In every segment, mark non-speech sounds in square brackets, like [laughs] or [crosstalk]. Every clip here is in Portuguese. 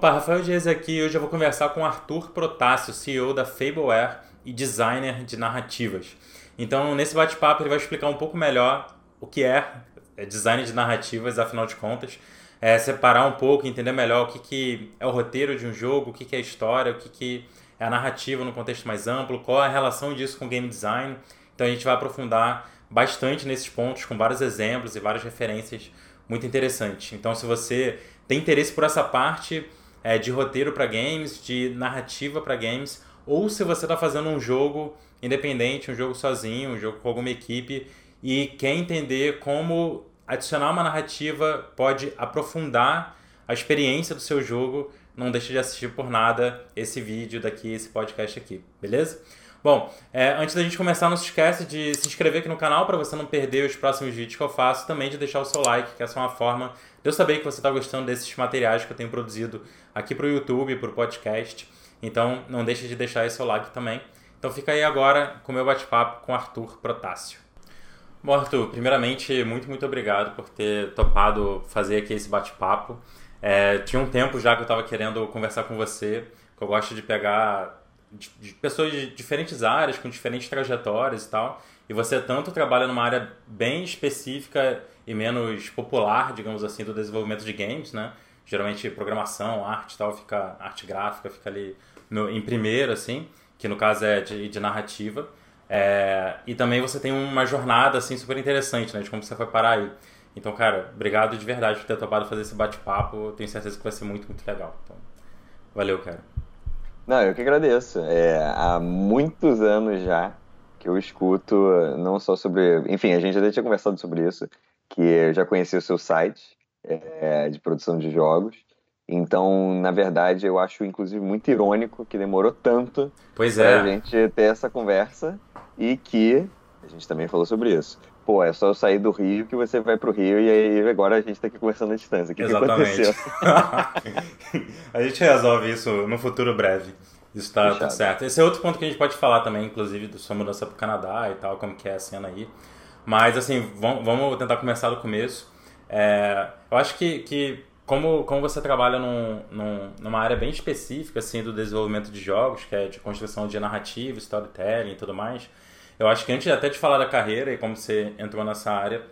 Opa, Rafael Dias aqui. Hoje eu vou conversar com Arthur Protássio, CEO da Fableware e designer de narrativas. Então, nesse bate-papo, ele vai explicar um pouco melhor o que é, é design de narrativas, afinal de contas. É, separar um pouco, entender melhor o que, que é o roteiro de um jogo, o que, que é a história, o que, que é a narrativa no contexto mais amplo, qual é a relação disso com game design. Então, a gente vai aprofundar bastante nesses pontos, com vários exemplos e várias referências muito interessantes. Então, se você tem interesse por essa parte é, de roteiro para games, de narrativa para games, ou se você está fazendo um jogo independente, um jogo sozinho, um jogo com alguma equipe e quer entender como adicionar uma narrativa pode aprofundar a experiência do seu jogo, não deixe de assistir por nada esse vídeo daqui, esse podcast aqui, beleza? Bom, é, antes da gente começar, não se esquece de se inscrever aqui no canal para você não perder os próximos vídeos que eu faço, também de deixar o seu like, que essa é uma forma eu saber que você está gostando desses materiais que eu tenho produzido aqui para o YouTube, para o podcast. Então, não deixe de deixar esse seu like também. Então, fica aí agora com o meu bate-papo com Arthur Protássio. Bom, Arthur, primeiramente, muito, muito obrigado por ter topado fazer aqui esse bate-papo. É, tinha um tempo já que eu estava querendo conversar com você, que eu gosto de pegar de, de pessoas de diferentes áreas, com diferentes trajetórias e tal. E você tanto trabalha numa área bem específica e menos popular, digamos assim, do desenvolvimento de games, né? Geralmente programação, arte e tal, fica arte gráfica, fica ali no, em primeiro, assim, que no caso é de, de narrativa. É, e também você tem uma jornada assim super interessante, né, de como você foi parar aí. Então, cara, obrigado de verdade por ter topado fazer esse bate-papo. Tenho certeza que vai ser muito, muito legal. Então, valeu, cara. Não, eu que agradeço. É, há muitos anos já que eu escuto não só sobre. Enfim, a gente já tinha conversado sobre isso, que eu já conheci o seu site é, de produção de jogos. Então, na verdade, eu acho inclusive muito irônico que demorou tanto pois é. pra gente ter essa conversa e que a gente também falou sobre isso. Pô, é só eu sair do Rio que você vai pro Rio e aí agora a gente tá aqui conversando à distância. O que, que Exatamente. aconteceu? [laughs] a gente resolve isso no futuro breve. Isso tá tudo Fechado. certo. Esse é outro ponto que a gente pode falar também, inclusive, da sua mudança pro Canadá e tal, como que é a cena aí. Mas, assim, vamos, tentar começar do começo. É, eu acho que, que como, como você trabalha num, num- numa área bem específica, assim, do desenvolvimento de jogos, que é de construção de narrativa, storytelling e tudo mais, eu acho que antes até de falar da carreira e como você entrou nessa área,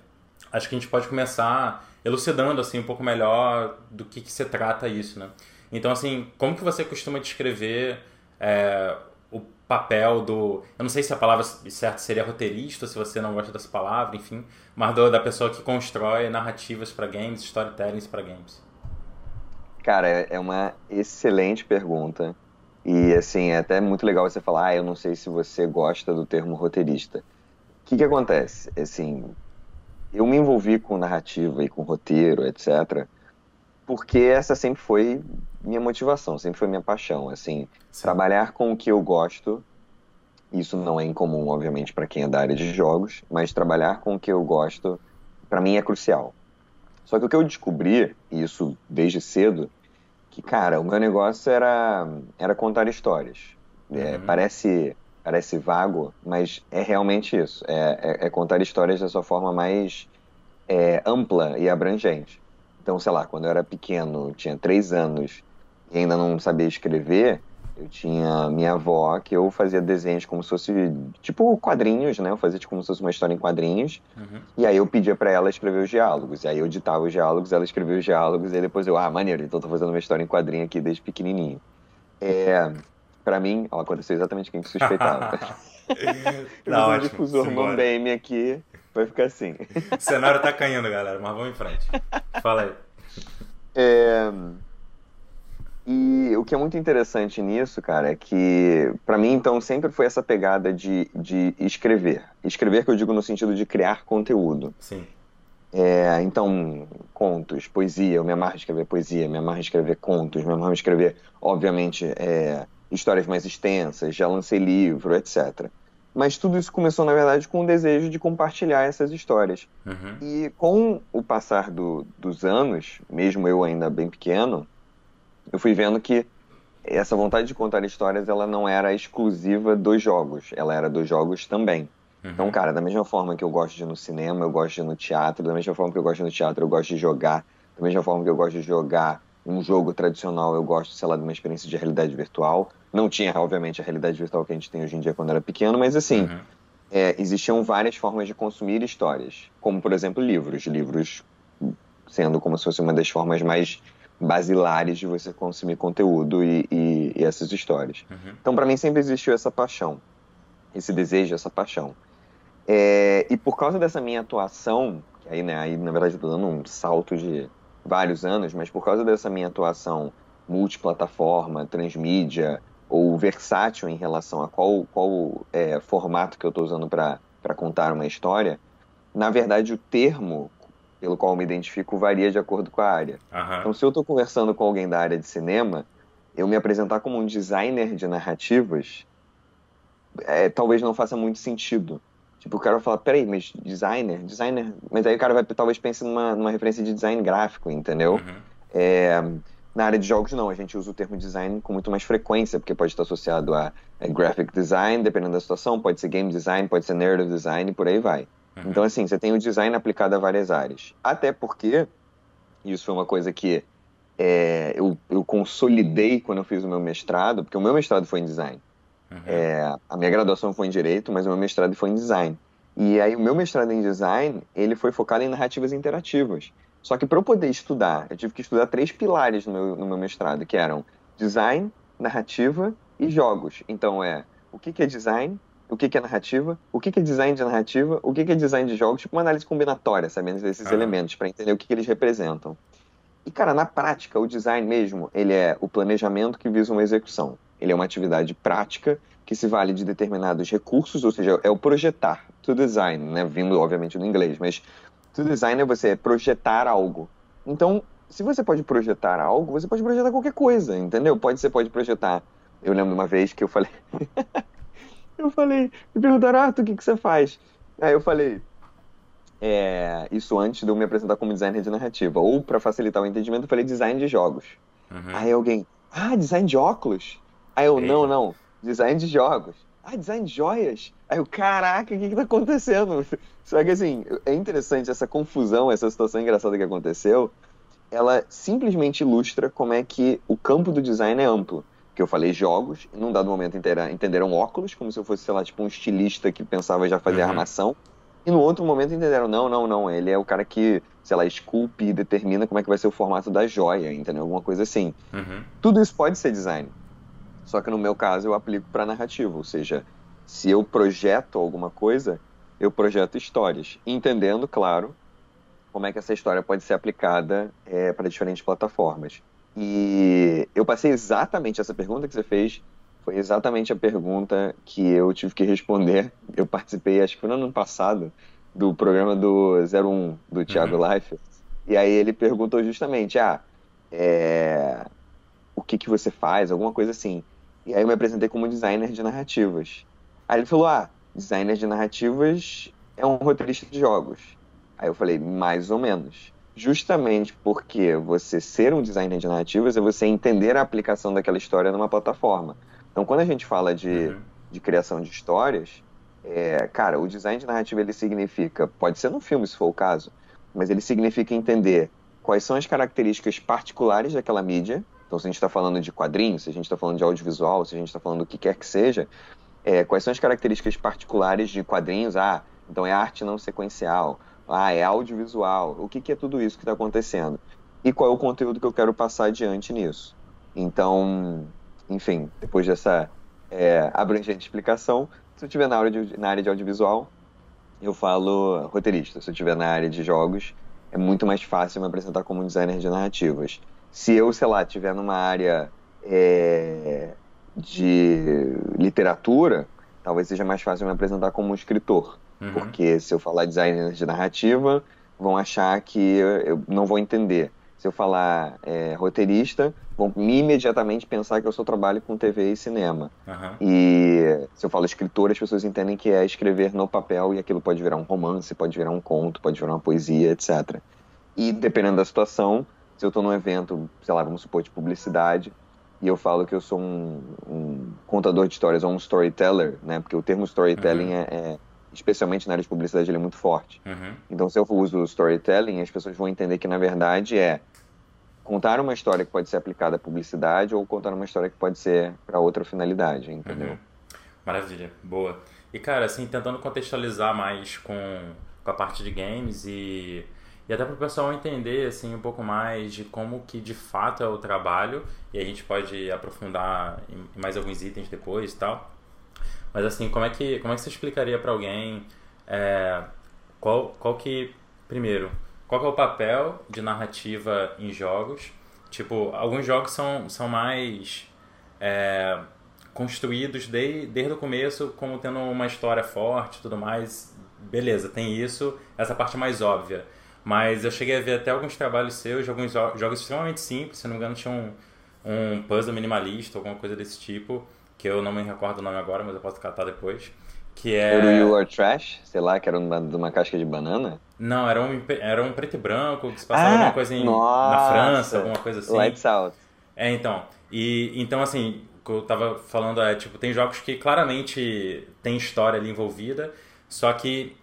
acho que a gente pode começar elucidando assim um pouco melhor do que, que se trata isso, né? Então, assim, como que você costuma descrever é, papel do... Eu não sei se a palavra certa seria roteirista, se você não gosta dessa palavra, enfim, mas do- da pessoa que constrói narrativas para games, storytellings para games. Cara, é é uma excelente pergunta. E, assim, é até muito legal você falar, ah, eu não sei se você gosta do termo roteirista. O que que acontece? Assim, eu me envolvi com narrativa e com roteiro, etc., porque essa sempre foi minha motivação, sempre foi minha paixão. Assim, trabalhar com o que eu gosto, isso não é incomum, obviamente, para quem é da área de jogos, mas trabalhar com o que eu gosto, para mim é crucial. Só que o que eu descobri, e isso desde cedo, que, cara, o meu negócio era, era contar histórias. É, Uhum. parece, parece vago, mas é realmente isso. É, é- é contar histórias da sua forma mais é, ampla e abrangente. Então, sei lá, quando eu era pequeno, tinha três anos e ainda não sabia escrever, eu tinha minha avó que eu fazia desenhos como se fosse, tipo quadrinhos, né? Eu fazia tipo, como se fosse uma história em quadrinhos. Uhum. E aí eu pedia pra ela escrever os diálogos. E aí eu ditava os diálogos, ela escrevia os diálogos, e aí depois eu, ah, maneiro, então eu tô fazendo uma história em quadrinho aqui desde pequenininho. É, pra mim, ó, aconteceu exatamente o que a gente suspeitava. [laughs] Eu Tá fiz um ótimo. difusor simbora. Mambeme aqui, vai ficar assim. O cenário tá caindo, galera, mas vamos em frente. Fala aí. É, E o que é muito interessante nisso, cara, é que pra mim, então, sempre foi essa pegada de, de escrever. Escrever que eu digo no sentido de criar conteúdo. Sim. É, então, contos, poesia, eu me amarro em escrever poesia, me amarro em escrever contos, me amarro em escrever, obviamente, é, histórias mais extensas, já lancei livro, etc. Mas tudo isso começou, na verdade, com o desejo de compartilhar essas histórias. Uhum. E com o passar do- dos anos, mesmo eu ainda bem pequeno, eu fui vendo que essa vontade de contar histórias, ela não era exclusiva dos jogos, ela era dos jogos também. Uhum. Então, cara, da mesma forma que eu gosto de ir no cinema, eu gosto de ir no teatro, da mesma forma que eu gosto de ir no teatro, eu gosto de jogar, da mesma forma que eu gosto de jogar um jogo tradicional, eu gosto, sei lá, de uma experiência de realidade virtual. Não tinha, obviamente, a realidade virtual que a gente tem hoje em dia quando era pequeno, mas assim, uhum. é, existiam várias formas de consumir histórias, como, por exemplo, livros. Livros sendo como se fosse uma das formas mais basilares de você consumir conteúdo e, e, e essas histórias. Uhum. Então, para mim, sempre existiu essa paixão, esse desejo, essa paixão. É, e por causa dessa minha atuação, que aí, né, aí na verdade eu tô dando um salto de vários anos, mas por causa dessa minha atuação multiplataforma, transmídia ou versátil em relação a qual, qual é, formato que eu estou usando para contar uma história, na verdade o termo pelo qual eu me identifico varia de acordo com a área. Uhum. Então, se eu estou conversando com alguém da área de cinema, eu me apresentar como um designer de narrativas é, talvez não faça muito sentido. Tipo, o cara vai falar, peraí, mas designer? Designer? Mas aí o cara vai talvez pense numa, numa referência de design gráfico, entendeu? Uhum. É, na área de jogos, não. A gente usa o termo design com muito mais frequência, porque pode estar associado a, a graphic design, dependendo da situação, pode ser game design, pode ser narrative design, e por aí vai. Uhum. Então, assim, você tem o design aplicado a várias áreas. Até porque, isso foi uma coisa que é, eu, eu consolidei quando eu fiz o meu mestrado, porque o meu mestrado foi em design. Uhum. É, a minha graduação foi em direito, mas o meu mestrado foi em design. E aí o meu mestrado em design, ele foi focado em narrativas interativas. Só que para eu poder estudar, eu tive que estudar três pilares no meu, no meu mestrado, que eram design, narrativa e jogos. Então é o que, que é design, o que, que é narrativa, o que, que é design de narrativa, o que, que é design de jogos, tipo uma análise combinatória, sabendo desses uhum. elementos, para entender o que, que eles representam. E, cara, na prática, o design mesmo, ele é o planejamento que visa uma execução. Ele é uma atividade prática que se vale de determinados recursos, ou seja, é o projetar. To design, né? Vindo, obviamente, do inglês, mas to design é você projetar algo. Então, se você pode projetar algo, você pode projetar qualquer coisa, entendeu? Pode, você pode projetar. Eu lembro uma vez que eu falei. [laughs] eu falei, me perguntaram, Arthur, o que, que você faz? Aí eu falei, é, isso antes de eu me apresentar como designer de narrativa. Ou, para facilitar o entendimento, eu falei design de jogos. Uhum. Aí alguém, ah, design de óculos? Aí eu, Eita. não, não, design de jogos. Ah, design de joias? Aí eu, caraca, o que que tá acontecendo? [laughs] Só que assim, é interessante essa confusão, essa situação engraçada que aconteceu, ela simplesmente ilustra como é que o campo do design é amplo. Que eu falei jogos, num dado momento entenderam óculos, como se eu fosse, sei lá, tipo um estilista que pensava já fazer uhum. armação. E no outro momento entenderam, não, não, não, ele é o cara que, sei lá, esculpe e determina como é que vai ser o formato da joia, entendeu? Alguma coisa assim. Uhum. Tudo isso pode ser design. Só que no meu caso eu aplico para narrativa, ou seja, se eu projeto alguma coisa, eu projeto histórias, entendendo, claro, como é que essa história pode ser aplicada é, para diferentes plataformas. E eu passei exatamente essa pergunta que você fez, foi exatamente a pergunta que eu tive que responder. Eu participei, acho que foi no ano passado, do programa do 01 do Thiago uhum. Life. E aí ele perguntou justamente, ah, é, o que, que você faz, alguma coisa assim. E aí eu me apresentei como designer de narrativas. Aí ele falou: Ah, designer de narrativas é um roteirista de jogos. Aí eu falei: Mais ou menos. Justamente porque você ser um designer de narrativas é você entender a aplicação daquela história numa plataforma. Então, quando a gente fala de, uhum. de criação de histórias, é, cara, o design de narrativa ele significa, pode ser no filme se for o caso, mas ele significa entender quais são as características particulares daquela mídia então, se a gente está falando de quadrinhos, se a gente está falando de audiovisual, se a gente está falando do que quer que seja, é, quais são as características particulares de quadrinhos? Ah, então é arte não sequencial. Ah, é audiovisual. O que, que é tudo isso que está acontecendo? E qual é o conteúdo que eu quero passar adiante nisso? Então, enfim, depois dessa é, abrangente explicação, se eu estiver na, na área de audiovisual, eu falo roteirista. Se eu estiver na área de jogos, é muito mais fácil me apresentar como designer de narrativas se eu, sei lá, estiver numa área é, de literatura, talvez seja mais fácil me apresentar como um escritor. Uhum. Porque se eu falar designer de narrativa, vão achar que eu não vou entender. Se eu falar é, roteirista, vão imediatamente pensar que eu só trabalho com TV e cinema. Uhum. E se eu falo escritor, as pessoas entendem que é escrever no papel e aquilo pode virar um romance, pode virar um conto, pode virar uma poesia, etc. E dependendo da situação, se eu estou num evento, sei lá, vamos supor, de publicidade, e eu falo que eu sou um, um contador de histórias ou um storyteller, né? Porque o termo storytelling uhum. é, é, especialmente na área de publicidade, ele é muito forte. Uhum. Então, se eu uso storytelling, as pessoas vão entender que, na verdade, é contar uma história que pode ser aplicada à publicidade ou contar uma história que pode ser para outra finalidade, entendeu? Uhum. Maravilha, boa. E cara, assim, tentando contextualizar mais com, com a parte de games e, e até para o pessoal entender assim um pouco mais de como que de fato é o trabalho e a gente pode aprofundar em mais alguns itens depois e tal. Mas assim, como é que como é que você explicaria para alguém é, qual qual que primeiro qual que é o papel de narrativa em jogos? Tipo, alguns jogos são, são mais é, construídos de, desde o começo como tendo uma história forte tudo mais. Beleza, tem isso, essa parte é mais óbvia. Mas eu cheguei a ver até alguns trabalhos seus de alguns jogos extremamente simples, se não me engano tinha um, um puzzle minimalista, alguma coisa desse tipo, que eu não me recordo o nome agora, mas eu posso catar depois. Que é... Era o You Are Trash, sei lá, que era uma, de uma casca de banana? Não, era um, era um preto e branco, que se passava ah, alguma coisa em, na França, alguma coisa assim. Lights Out. É, então. E, então, assim, o que eu tava falando é, tipo, tem jogos que claramente tem história ali envolvida, só que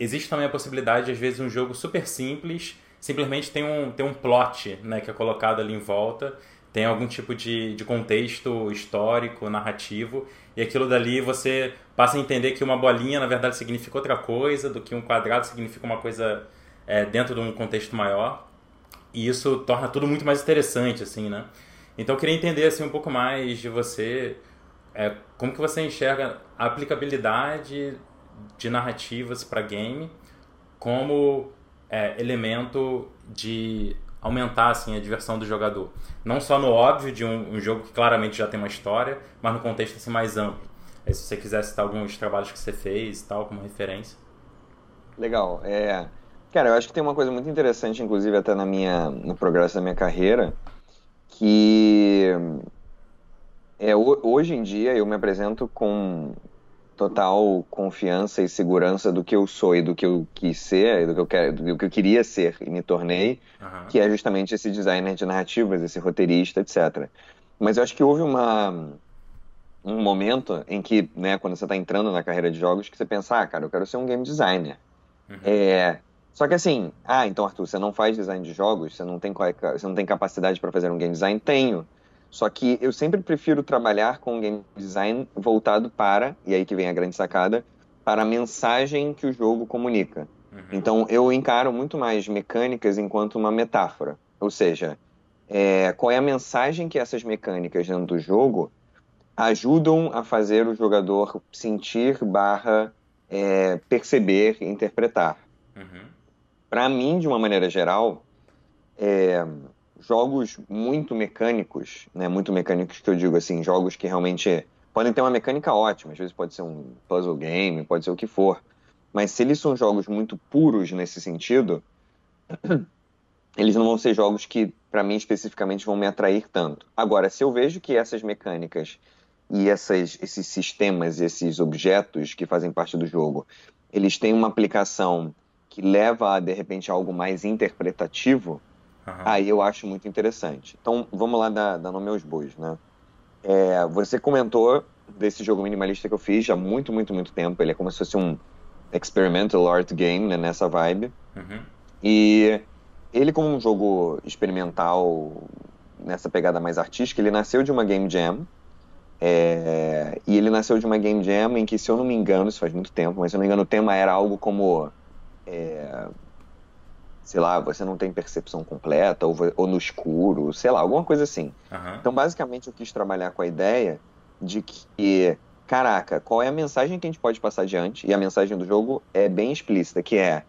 existe também a possibilidade de, às vezes, um jogo super simples, simplesmente tem um, tem um plot, né, que é colocado ali em volta, tem algum tipo de, de contexto histórico, narrativo, e aquilo dali você passa a entender que uma bolinha na verdade significa outra coisa, do que um quadrado significa uma coisa é, dentro de um contexto maior. E isso torna tudo muito mais interessante, assim, né? Então eu queria entender assim, um pouco mais de você, é, como que você enxerga a aplicabilidade de narrativas para game como é, elemento de aumentar assim, a diversão do jogador. Não só no óbvio de um, um, jogo que claramente já tem uma história, mas no contexto assim, mais amplo. Aí, se você quiser citar alguns trabalhos que você fez e tal, como referência. Legal. É... Cara, eu acho que tem uma coisa muito interessante, inclusive até na minha, no progresso da minha carreira, que é, hoje em dia eu me apresento com total confiança e segurança do que eu sou e do que eu quis ser, do que eu, quero, do que eu queria ser e me tornei, uhum. que é justamente esse designer de narrativas, esse roteirista, etc. Mas eu acho que houve uma um momento em que, né, quando você está entrando na carreira de jogos, que você pensa, ah, cara, eu quero ser um game designer. Uhum. É, só que assim, ah, então Arthur, você não faz design de jogos, você não tem, você não tem capacidade para fazer um game design? Tenho. Só que eu sempre prefiro trabalhar com game design voltado para, e aí que vem a grande sacada, para a mensagem que o jogo comunica. Uhum. Então eu encaro muito mais mecânicas enquanto uma metáfora. Ou seja, é, qual é a mensagem que essas mecânicas dentro do jogo ajudam a fazer o jogador sentir barra é, perceber interpretar. Uhum. Para mim, de uma maneira geral, é, jogos muito mecânicos, né, muito mecânicos que eu digo assim, jogos que realmente podem ter uma mecânica ótima, às vezes pode ser um puzzle game, pode ser o que for, mas se eles são jogos muito puros nesse sentido, [clears throat] eles não vão ser jogos que, para mim especificamente, vão me atrair tanto. Agora, se eu vejo que essas mecânicas e essas, esses sistemas, esses objetos que fazem parte do jogo, eles têm uma aplicação que leva a, de repente, algo mais interpretativo, Uhum. Aí eu acho muito interessante. Então, vamos lá dar, dar nome aos bois, né? É, você comentou desse jogo minimalista que eu fiz há muito, muito, muito tempo. Ele é como se fosse um experimental art game, né, nessa vibe. Uhum. E ele, como um jogo experimental, nessa pegada mais artística, ele nasceu de uma game jam. É, e ele nasceu de uma game jam em que, se eu não me engano, isso faz muito tempo, mas se eu não me engano, o tema era algo como é, sei lá, você não tem percepção completa, ou, ou no escuro, sei lá, alguma coisa assim. Uhum. Então, basicamente, eu quis trabalhar com a ideia de que, caraca, qual é a mensagem que a gente pode passar adiante? E a mensagem do jogo é bem explícita, que é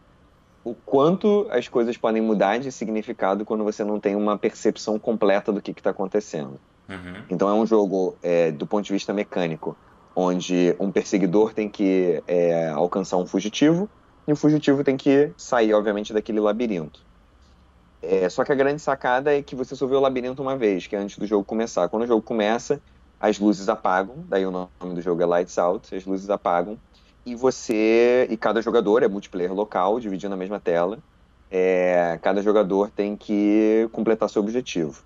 o quanto as coisas podem mudar de significado quando você não tem uma percepção completa do que está acontecendo. Uhum. Então, é um jogo, é, do ponto de vista mecânico, onde um perseguidor tem que é, alcançar um fugitivo, e o fugitivo tem que sair, obviamente, daquele labirinto. É, só que a grande sacada é que você só vê o labirinto uma vez, que é antes do jogo começar. Quando o jogo começa, as luzes apagam, daí o nome do jogo é Lights Out, as luzes apagam, e você, e cada jogador é multiplayer local, dividindo a mesma tela, é, cada jogador tem que completar seu objetivo.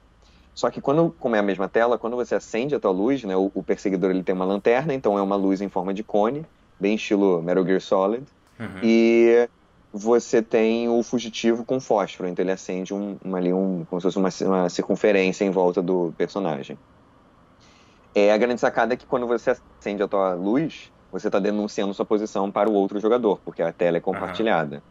Só que quando, como é a mesma tela, quando você acende a tua luz, né, o, o perseguidor ele tem uma lanterna, então é uma luz em forma de cone, bem estilo Metal Gear Solid, Uhum. E você tem o fugitivo com fósforo, então ele acende um, uma, ali um, como se fosse uma, uma circunferência em volta do personagem. É, a grande sacada é que quando você acende a tua luz, você está denunciando sua posição para o outro jogador, porque a tela é compartilhada. Uhum.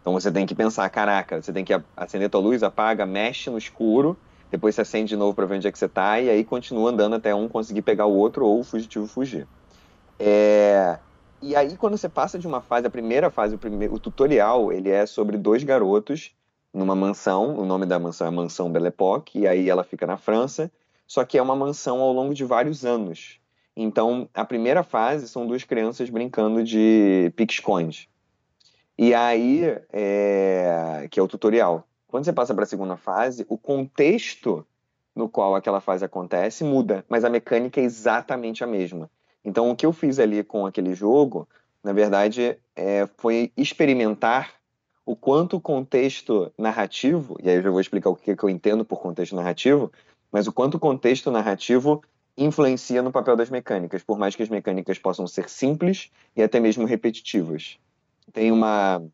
Então você tem que pensar, caraca, você tem que acender a tua luz, apaga, mexe no escuro, depois você acende de novo para ver onde é que você está, e aí continua andando até um conseguir pegar o outro ou o fugitivo fugir. É, e aí, quando você passa de uma fase, a primeira fase, o, primeiro, o tutorial, ele é sobre dois garotos numa mansão. O nome da mansão é Mansão Belle Époque, e aí ela fica na França. Só que é uma mansão ao longo de vários anos. Então, a primeira fase são duas crianças brincando de pique-esconde. E aí, é... que é o tutorial. Quando você passa para a segunda fase, o contexto no qual aquela fase acontece muda, mas a mecânica é exatamente a mesma. Então, o que eu fiz ali com aquele jogo, na verdade, é, foi experimentar o quanto o contexto narrativo, e aí eu já vou explicar o que, que eu entendo por contexto narrativo, mas o quanto o contexto narrativo influencia no papel das mecânicas, por mais que as mecânicas possam ser simples e até mesmo repetitivas. Tem uma.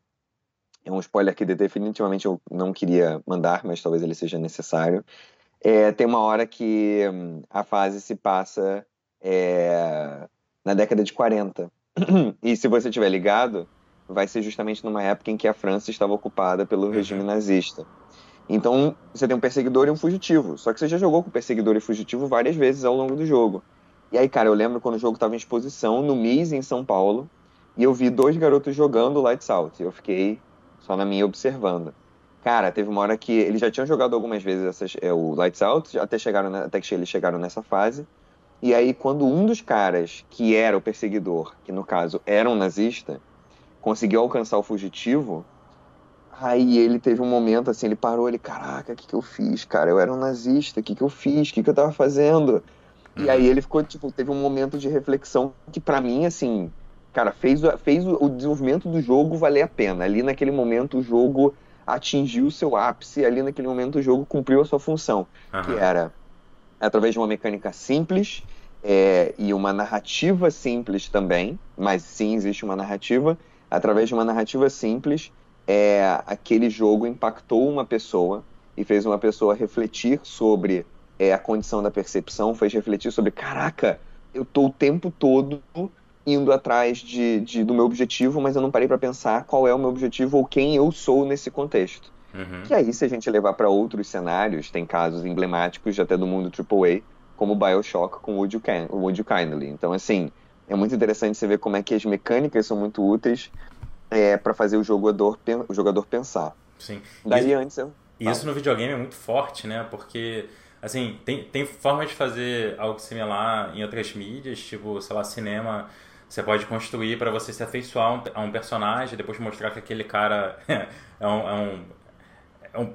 É um spoiler que definitivamente eu não queria mandar, mas talvez ele seja necessário. É, tem uma hora que hum, a fase se passa é, na década de 40. [clears throat] e se você tiver ligado, vai ser justamente numa época em que a França estava ocupada pelo uhum. regime nazista. Então, você tem um perseguidor e um fugitivo. Só que você já jogou com perseguidor e fugitivo várias vezes ao longo do jogo. E aí, cara, eu lembro quando o jogo estava em exposição no MIS em São Paulo, e eu vi dois garotos jogando Lights Out. Eu fiquei só na minha observando. Cara, teve uma hora que eles já tinham jogado algumas vezes essas, é, o Lights Out, até, chegaram, até que eles chegaram nessa fase. E aí, quando um dos caras, que era o perseguidor, que no caso era um nazista, conseguiu alcançar o fugitivo, aí ele teve um momento assim, ele parou, ele, caraca, o que, que eu fiz, cara? Eu era um nazista, o que, que eu fiz? O que, que eu tava fazendo? E aí ele ficou, tipo, teve um momento de reflexão que para mim, assim, cara, fez, fez o desenvolvimento do jogo valer a pena. Ali naquele momento o jogo atingiu o seu ápice, ali naquele momento o jogo cumpriu a sua função, uhum. que era através de uma mecânica simples é, e uma narrativa simples também, mas sim existe uma narrativa. Através de uma narrativa simples, é, aquele jogo impactou uma pessoa e fez uma pessoa refletir sobre é, a condição da percepção, fez refletir sobre: caraca, eu estou o tempo todo indo atrás de, de, do meu objetivo, mas eu não parei para pensar qual é o meu objetivo ou quem eu sou nesse contexto. Uhum. E aí, se a gente levar para outros cenários, tem casos emblemáticos até do mundo AAA, como Bioshock com Would You, Can, Would you Kindly. Então, assim, é muito interessante você ver como é que as mecânicas são muito úteis é, para fazer o jogador, o jogador pensar. Sim. Daí isso, antes eu... E isso no videogame é muito forte, né? Porque, assim, tem, tem formas de fazer algo similar em outras mídias, tipo, sei lá, cinema você pode construir para você se afeiçoar a um personagem, depois mostrar que aquele cara [laughs] é um, é um é um,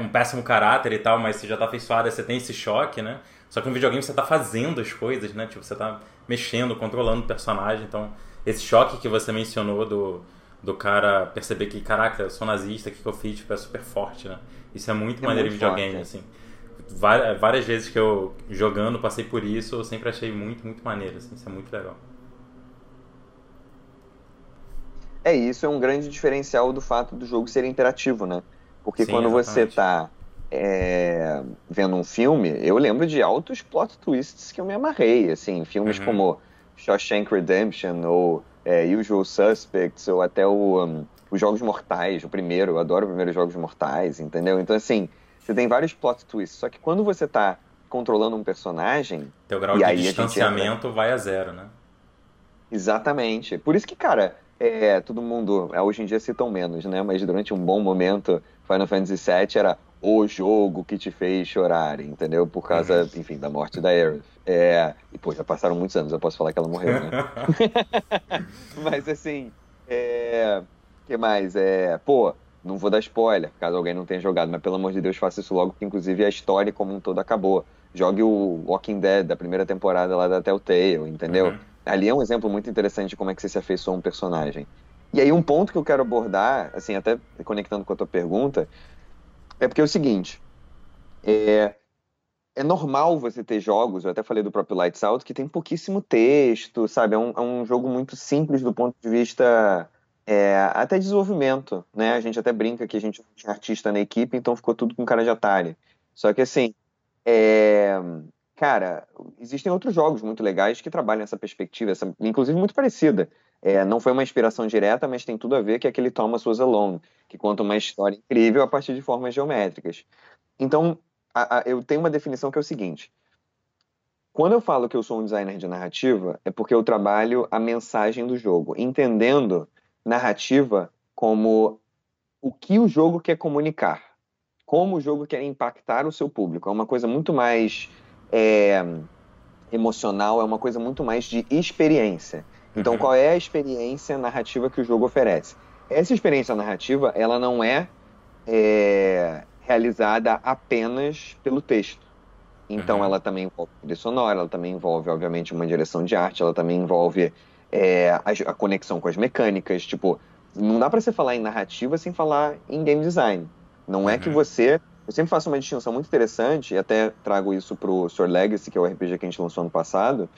um, péssimo caráter e tal, mas você já tá afeiçoado, você tem esse choque, né? Só que no videogame você tá fazendo as coisas, né? Tipo, você tá mexendo, controlando o personagem. Então, esse choque que você mencionou do, do cara perceber que, caraca, eu sou nazista, o que, que eu fiz? Tipo, é super forte, né? Isso é muito é maneiro em videogame, forte. assim. Várias, várias vezes que eu jogando passei por isso, eu sempre achei muito, muito maneiro, assim. Isso é muito legal. É, isso é um grande diferencial do fato do jogo ser interativo, né? Porque Sim, quando exatamente. você está é, vendo um filme, eu lembro de altos plot twists que eu me amarrei, assim, filmes uhum. como Shawshank Redemption ou é, Usual Suspects ou até o, um, os Jogos Mortais, o primeiro, eu adoro os primeiros Jogos Mortais, entendeu? Então, assim, você tem vários plot twists, só que quando você está controlando um personagem... Teu grau de distanciamento entra... vai a zero, né? Exatamente. Por isso que, cara, é, todo mundo, é, hoje em dia citam menos, né? Mas durante um bom momento, Final Fantasy VII era o jogo que te fez chorar, entendeu? Por causa, uhum. enfim, da morte da Aerith. É, e, pô, já passaram muitos anos, eu posso falar que ela morreu, né? [laughs] [laughs] Mas, assim, é... que mais? É, pô, não vou dar spoiler, caso alguém não tenha jogado, mas pelo amor de Deus, faça isso logo, porque inclusive a história como um todo acabou. Jogue o Walking Dead da primeira temporada lá da Telltale, entendeu? Uhum ali é um exemplo muito interessante de como é que você se afeiçoa a um personagem. E aí um ponto que eu quero abordar, assim, até conectando com a tua pergunta, é porque é o seguinte, é, é normal você ter jogos, eu até falei do próprio Lights Out, que tem pouquíssimo texto, sabe? É um, é um jogo muito simples do ponto de vista é, até desenvolvimento, né? A gente até brinca que a gente tinha artista na equipe, então ficou tudo com cara de Atari. Só que assim, é, cara, existem outros jogos muito legais que trabalham essa perspectiva, essa, inclusive muito parecida. É, não foi uma inspiração direta, mas tem tudo a ver que é aquele Thomas Was Alone, que conta uma história incrível a partir de formas geométricas. Então, a, a, eu tenho uma definição que é o seguinte: quando eu falo que eu sou um designer de narrativa, é porque eu trabalho a mensagem do jogo, entendendo narrativa como o que o jogo quer comunicar, como o jogo quer impactar o seu público. É uma coisa muito mais é, emocional, é uma coisa muito mais de experiência. Então, uhum. qual é a experiência narrativa que o jogo oferece? Essa experiência narrativa, ela não é, é realizada apenas pelo texto. Então, uhum. ela também envolve trilha sonora, ela também envolve, obviamente, uma direção de arte, ela também envolve é, a, a, conexão com as mecânicas. Tipo, não dá para você falar em narrativa sem falar em game design. Não é que uhum. você. Eu sempre faço uma distinção muito interessante, e até trago isso pro Sword Legacy, que é o RPG que a gente lançou ano passado.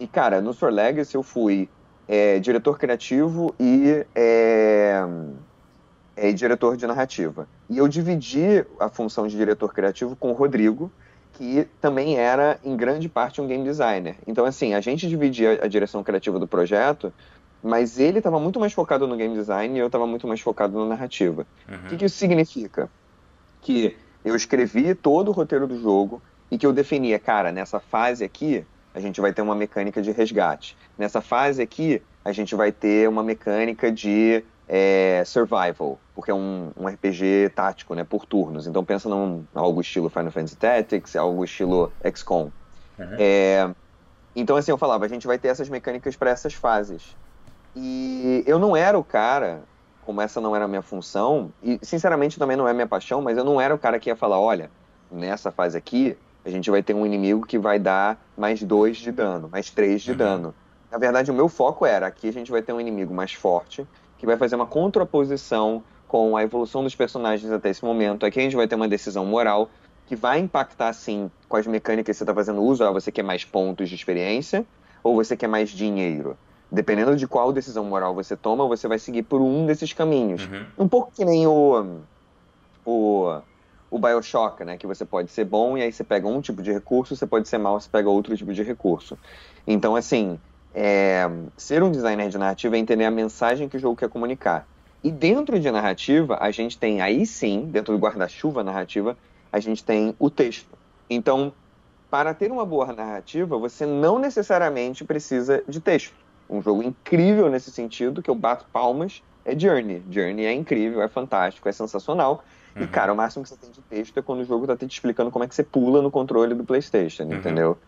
E, cara, no Sword Legacy eu fui é, diretor criativo e é, é, diretor de narrativa. E eu dividi a função de diretor criativo com o Rodrigo, que também era, em grande parte, um game designer. Então, assim, a gente dividia a direção criativa do projeto, mas ele estava muito mais focado no game design e eu estava muito mais focado na narrativa. Uhum. O que, que isso significa? Que eu escrevi todo o roteiro do jogo e que eu definia, cara, nessa fase aqui, a gente vai ter uma mecânica de resgate. Nessa fase aqui, a gente vai ter uma mecânica de é, survival, porque é um, um, RPG tático, né, por turnos. Então pensa num algo estilo Final Fantasy Tactics, algo estilo XCOM. Uhum. É, então assim, eu falava, a gente vai ter essas mecânicas para essas fases. E eu não era o cara, como essa não era a minha função, e sinceramente também não é minha paixão, mas eu não era o cara que ia falar, olha, nessa fase aqui, a gente vai ter um inimigo que vai dar mais dois de dano, mais três de uhum. dano. Na verdade, o meu foco era, aqui a gente vai ter um inimigo mais forte, que vai fazer uma contraposição com a evolução dos personagens até esse momento. Aqui a gente vai ter uma decisão moral que vai impactar, sim, com as mecânicas que você está fazendo uso. Ah, você quer mais pontos de experiência ou você quer mais dinheiro? Dependendo de qual decisão moral você toma, você vai seguir por um desses caminhos. Uhum. Um pouco que nem o, o, o Bioshock, né? Que você pode ser bom e aí você pega um tipo de recurso, você pode ser mal, você pega outro tipo de recurso. Então, assim, é, ser um designer de narrativa é entender a mensagem que o jogo quer comunicar. E dentro de narrativa, a gente tem aí sim, dentro do guarda-chuva narrativa, a gente tem o texto. Então, para ter uma boa narrativa, você não necessariamente precisa de texto. Um jogo incrível nesse sentido, que eu bato palmas, é Journey. Journey é incrível, é fantástico, é sensacional. Uhum. E, cara, o máximo que você tem de texto é quando o jogo está te explicando como é que você pula no controle do PlayStation, uhum. entendeu?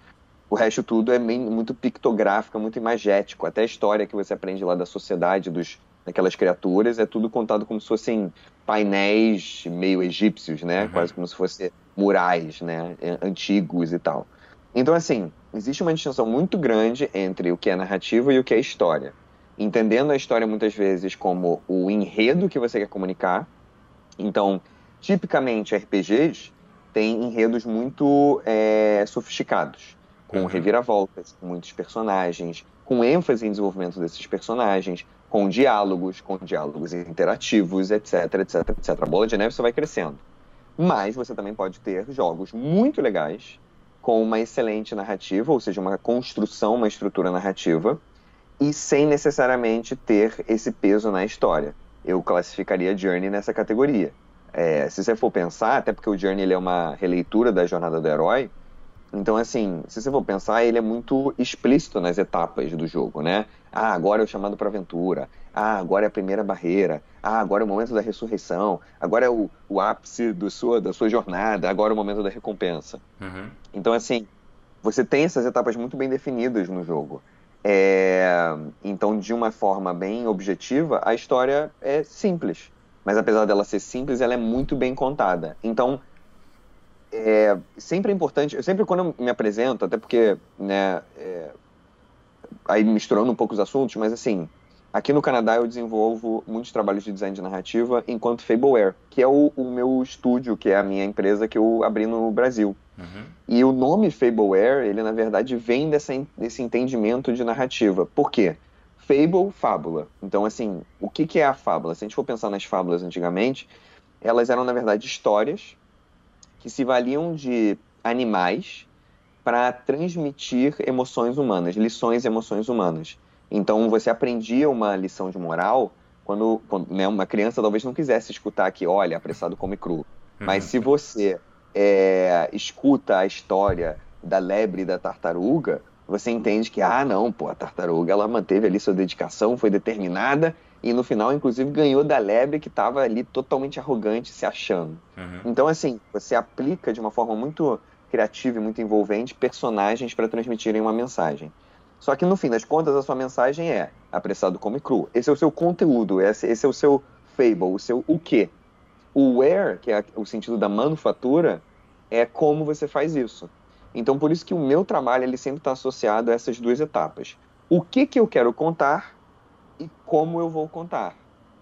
O resto tudo é muito pictográfico, muito imagético. Até a história que você aprende lá da sociedade dos daquelas criaturas é tudo contado como se fossem painéis meio egípcios, né? Uhum. Quase como se fossem murais, né? Antigos e tal. Então, assim, existe uma distinção muito grande entre o que é narrativa e o que é história. Entendendo a história muitas vezes como o enredo que você quer comunicar. Então, tipicamente, RPGs têm enredos muito é, sofisticados com uhum. reviravoltas, com muitos personagens, com ênfase em desenvolvimento desses personagens, com diálogos, com diálogos interativos, etc, etc, etc. A bola de neve só vai crescendo. Mas você também pode ter jogos muito legais, com uma excelente narrativa, ou seja, uma construção, uma estrutura narrativa, e sem necessariamente ter esse peso na história. Eu classificaria Journey nessa categoria. É, se você for pensar, até porque o Journey ele é uma releitura da jornada do herói, então, assim, se você for pensar, ele é muito explícito nas etapas do jogo, né? Ah, agora é o chamado para aventura. Ah, agora é a primeira barreira. Ah, agora é o momento da ressurreição. Agora é o, o ápice do sua, da sua jornada. Agora é o momento da recompensa. Uhum. Então, assim, você tem essas etapas muito bem definidas no jogo. É... Então, de uma forma bem objetiva, a história é simples. Mas apesar dela ser simples, ela é muito bem contada. Então, é, sempre é importante, eu sempre quando eu me apresento, até porque, né, é, aí misturando um pouco os assuntos, mas assim, aqui no Canadá eu desenvolvo muitos trabalhos de design de narrativa enquanto Fableware, que é o, o meu estúdio, que é a minha empresa que eu abri no Brasil. Uhum. E o nome Fableware, ele na verdade vem dessa, desse entendimento de narrativa. Por quê? Fable, fábula. Então, assim, o que, que é a fábula? Se a gente for pensar nas fábulas antigamente, elas eram, na verdade, histórias que se valiam de animais para transmitir emoções humanas, lições e emoções humanas. Então, você aprendia uma lição de moral quando, quando né, uma criança talvez não quisesse escutar que, olha, apressado come cru. Uhum. Mas se você é, escuta a história da lebre e da tartaruga, você entende que, ah, não, pô, a tartaruga ela manteve ali sua dedicação, foi determinada e no final, inclusive, ganhou da lebre que estava ali totalmente arrogante, se achando. Uhum. Então, assim, você aplica de uma forma muito criativa e muito envolvente personagens para transmitirem uma mensagem. Só que no fim das contas, a sua mensagem é apressado come cru. Esse é o seu conteúdo, esse, esse é o seu fable, o seu o quê. O where, que é o sentido da manufatura, é como você faz isso. Então, por isso que o meu trabalho ele sempre está associado a essas duas etapas. O que, que eu quero contar e como eu vou contar.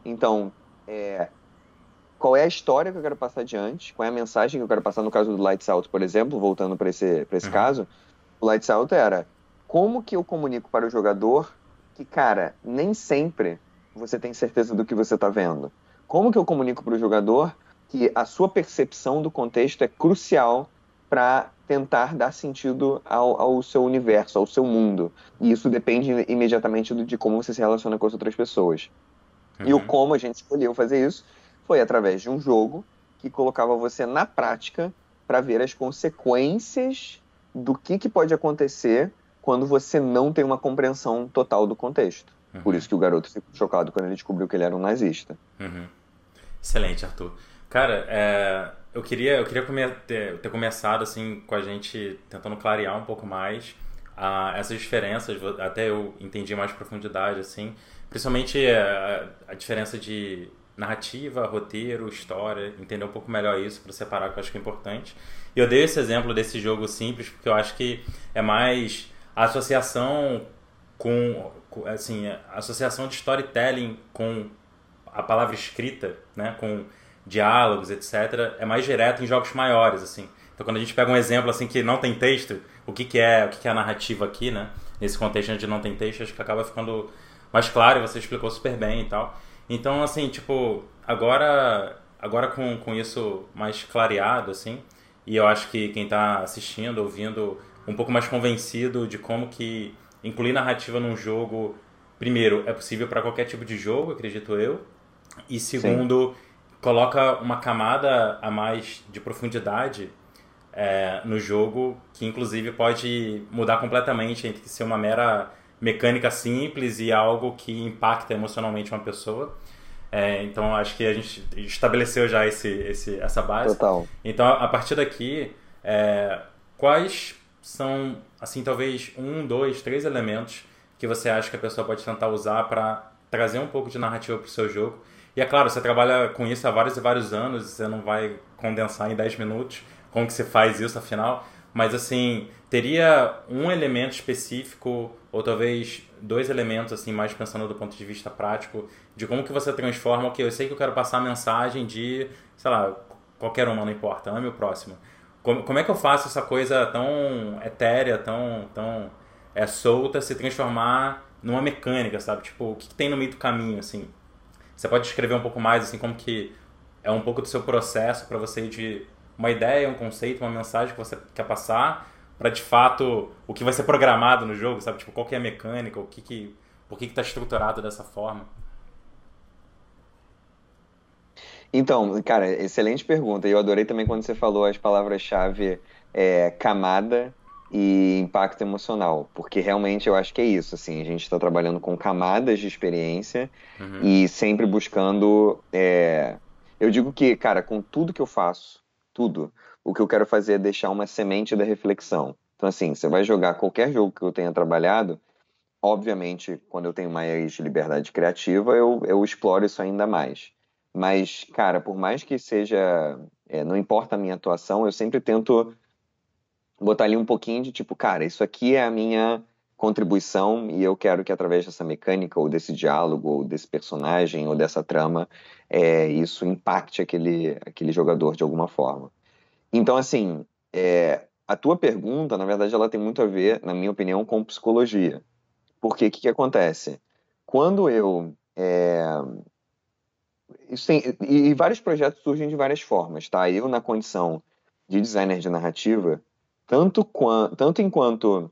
Então, é, qual é a história que eu quero passar adiante, qual é a mensagem que eu quero passar, no caso do Lights Out, por exemplo, voltando para esse, esse uhum. caso, o Lights Out era como que eu comunico para o jogador que, cara, nem sempre você tem certeza do que você está vendo. Como que eu comunico para o jogador que a sua percepção do contexto é crucial para tentar dar sentido ao, ao, seu universo, ao seu mundo. E isso depende imediatamente de como você se relaciona com as outras pessoas. Uhum. E o uhum. como a gente escolheu fazer isso foi através de um jogo que colocava você na prática para ver as consequências do que, que pode acontecer quando você não tem uma compreensão total do contexto. Uhum. Por isso que o garoto ficou chocado quando ele descobriu que ele era um nazista. Uhum. Excelente, Arthur. Cara, é, eu queria, eu queria comer, ter, ter, começado assim com a gente tentando clarear um pouco mais a, essas diferenças. Até eu entendi mais profundidade, assim, principalmente a, a diferença de narrativa, roteiro, história, entender um pouco melhor isso para separar, que eu acho que é importante. E eu dei esse exemplo desse jogo simples porque eu acho que é mais a associação com, assim, a associação de storytelling com a palavra escrita, né, com diálogos, etc., é mais direto em jogos maiores, assim. Então, quando a gente pega um exemplo assim que não tem texto, o que, que é o que, que é a narrativa aqui, né? Nesse contexto onde não tem texto, acho que acaba ficando mais claro você explicou super bem e tal. Então, assim, tipo, agora, agora com, com isso mais clareado, assim, e eu acho que quem está assistindo, ouvindo, um pouco mais convencido de como que incluir narrativa num jogo, primeiro, é possível para qualquer tipo de jogo, acredito eu, e segundo, Sim coloca uma camada a mais de profundidade é, no jogo, que inclusive pode mudar completamente entre ser uma mera mecânica simples e algo que impacta emocionalmente uma pessoa. É, então acho que a gente estabeleceu já esse, esse, essa base. Total. Então a partir daqui, é, quais são, assim, talvez um, dois, três elementos que você acha que a pessoa pode tentar usar para trazer um pouco de narrativa para o seu jogo e é claro, você trabalha com isso há vários e vários anos, você não vai condensar em 10 minutos como que você faz isso afinal, mas assim, teria um elemento específico ou talvez dois elementos assim, mais pensando do ponto de vista prático, de como que você transforma, ok, eu sei que eu quero passar a mensagem de, sei lá, qualquer uma, não importa, ame o próximo. Como, como é que eu faço essa coisa tão etérea, tão, tão é, solta, se transformar numa mecânica, sabe? Tipo, o que, que tem no meio do caminho, assim? Você pode descrever um pouco mais, assim, como que é um pouco do seu processo para você ir de uma ideia, um conceito, uma mensagem que você quer passar, para de fato o que vai ser programado no jogo, sabe? Tipo, qual que é a mecânica, o que que, por que está estruturado dessa forma? Então, cara, excelente pergunta. Eu adorei também quando você falou as palavras-chave é, camada e impacto emocional, porque realmente eu acho que é isso, assim, a gente está trabalhando com camadas de experiência uhum. e sempre buscando, é... eu digo que, cara, com tudo que eu faço, tudo, o que eu quero fazer é deixar uma semente da reflexão. Então, assim, você vai jogar qualquer jogo que eu tenha trabalhado, obviamente, quando eu tenho mais liberdade criativa, eu, eu exploro isso ainda mais. Mas, cara, por mais que seja, é, não importa a minha atuação, eu sempre tento botar ali um pouquinho de tipo, cara, isso aqui é a minha contribuição e eu quero que através dessa mecânica ou desse diálogo ou desse personagem ou dessa trama é, isso impacte aquele, aquele jogador de alguma forma. Então, assim, é, a tua pergunta, na verdade, ela tem muito a ver, na minha opinião, com psicologia. Porque o que, que acontece? quando eu é, tem, e, e, vários projetos surgem de várias formas, tá? Eu, na condição de designer de narrativa, tanto, quanto, tanto enquanto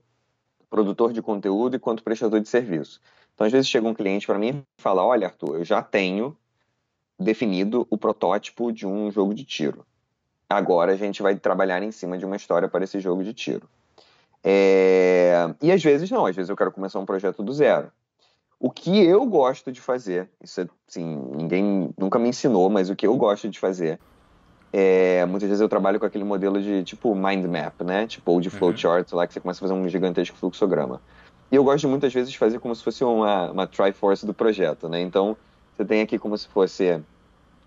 produtor de conteúdo e quanto prestador de serviço. Então, às vezes chega um cliente para mim e fala: Olha, Arthur, eu já tenho definido o protótipo de um jogo de tiro. Agora a gente vai trabalhar em cima de uma história para esse jogo de tiro. É... E às vezes não, às vezes eu quero começar um projeto do zero. O que eu gosto de fazer, isso é, assim, ninguém nunca me ensinou, mas o que eu gosto de fazer é, muitas vezes eu trabalho com aquele modelo de tipo mind map, né? Tipo, ou de flowchart, uhum. lá que você começa a fazer um gigantesco fluxograma. E eu gosto de muitas vezes de fazer como se fosse uma, uma Triforce do projeto, né? Então, você tem aqui como se fosse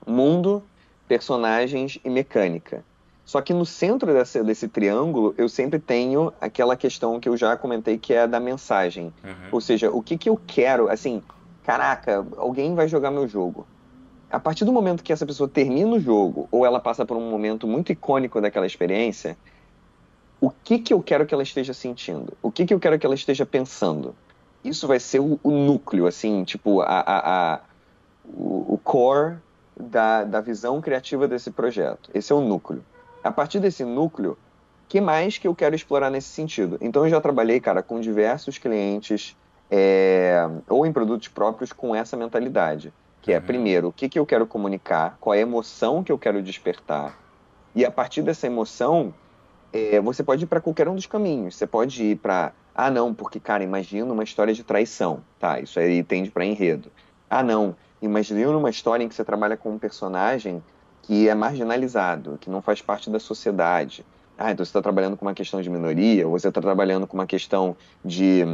mundo, personagens e mecânica. Só que no centro desse, desse triângulo, eu sempre tenho aquela questão que eu já comentei, que é a da mensagem. Uhum. Ou seja, o que, que eu quero, assim, caraca, alguém vai jogar meu jogo. A partir do momento que essa pessoa termina o jogo, ou ela passa por um momento muito icônico daquela experiência, o que, que eu quero que ela esteja sentindo? O que, que eu quero que ela esteja pensando? Isso vai ser o, o núcleo, assim, tipo, a, a, a o, o core da, da visão criativa desse projeto. Esse é o núcleo. A partir desse núcleo, que mais que eu quero explorar nesse sentido? Então eu já trabalhei, cara, com diversos clientes é, ou em produtos próprios com essa mentalidade, que é uhum. primeiro o que, que eu quero comunicar, qual é a emoção que eu quero despertar, e a partir dessa emoção é, você pode ir para qualquer um dos caminhos. Você pode ir para ah não, porque cara, imagina uma história de traição, tá? Isso aí tende para enredo. Ah não, imagina uma história em que você trabalha com um personagem que é marginalizado, que não faz parte da sociedade. Ah, então você está trabalhando com uma questão de minoria, ou você está trabalhando com uma questão de,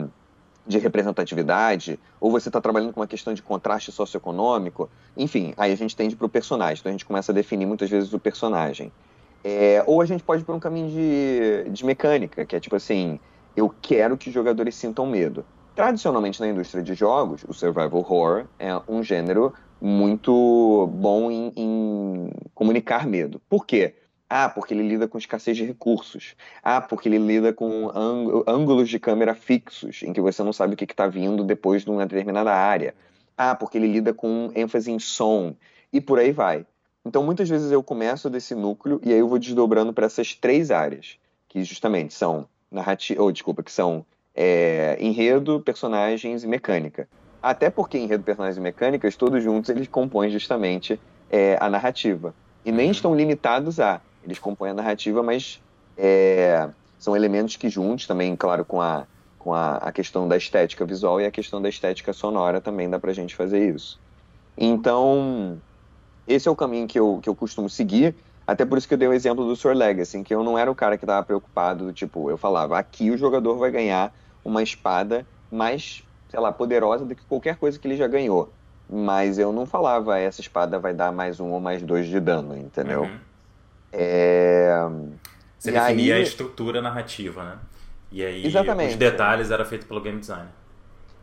de representatividade, ou você está trabalhando com uma questão de contraste socioeconômico. Enfim, aí a gente tende para o personagem. Então a gente começa a definir muitas vezes o personagem. É, ou a gente pode ir por um caminho de, de mecânica, que é tipo assim, eu quero que os jogadores sintam medo. Tradicionalmente na indústria de jogos, o survival horror é um gênero muito bom em, em comunicar medo. Por quê? Ah, porque ele lida com escassez de recursos. Ah, porque ele lida com ângulos de câmera fixos, em que você não sabe o que está vindo depois de uma determinada área. Ah, porque ele lida com ênfase em som. E por aí vai. Então, muitas vezes eu começo desse núcleo e aí eu vou desdobrando para essas três áreas, que justamente são narrativa, ou desculpa, que são é, enredo, personagens e mecânica. Até porque enredo, personagens e mecânicas, todos juntos, eles compõem justamente é, a narrativa. E nem uhum. estão limitados a. Eles compõem a narrativa, mas é, são elementos que juntos, também, claro, com, a, com a, a, questão da estética visual e a questão da estética sonora também dá pra gente fazer isso. Então, esse é o caminho que eu, que eu costumo seguir. Até por isso que eu dei o exemplo do Sor Legacy, que eu não era o cara que estava preocupado, tipo, eu falava, aqui o jogador vai ganhar uma espada mais sei lá, poderosa do que qualquer coisa que ele já ganhou. Mas eu não falava, essa espada vai dar mais um ou mais dois de dano, entendeu? Uhum. É... Você e definia aí... a estrutura narrativa, né? E aí Exatamente. os detalhes era feito pelo game designer.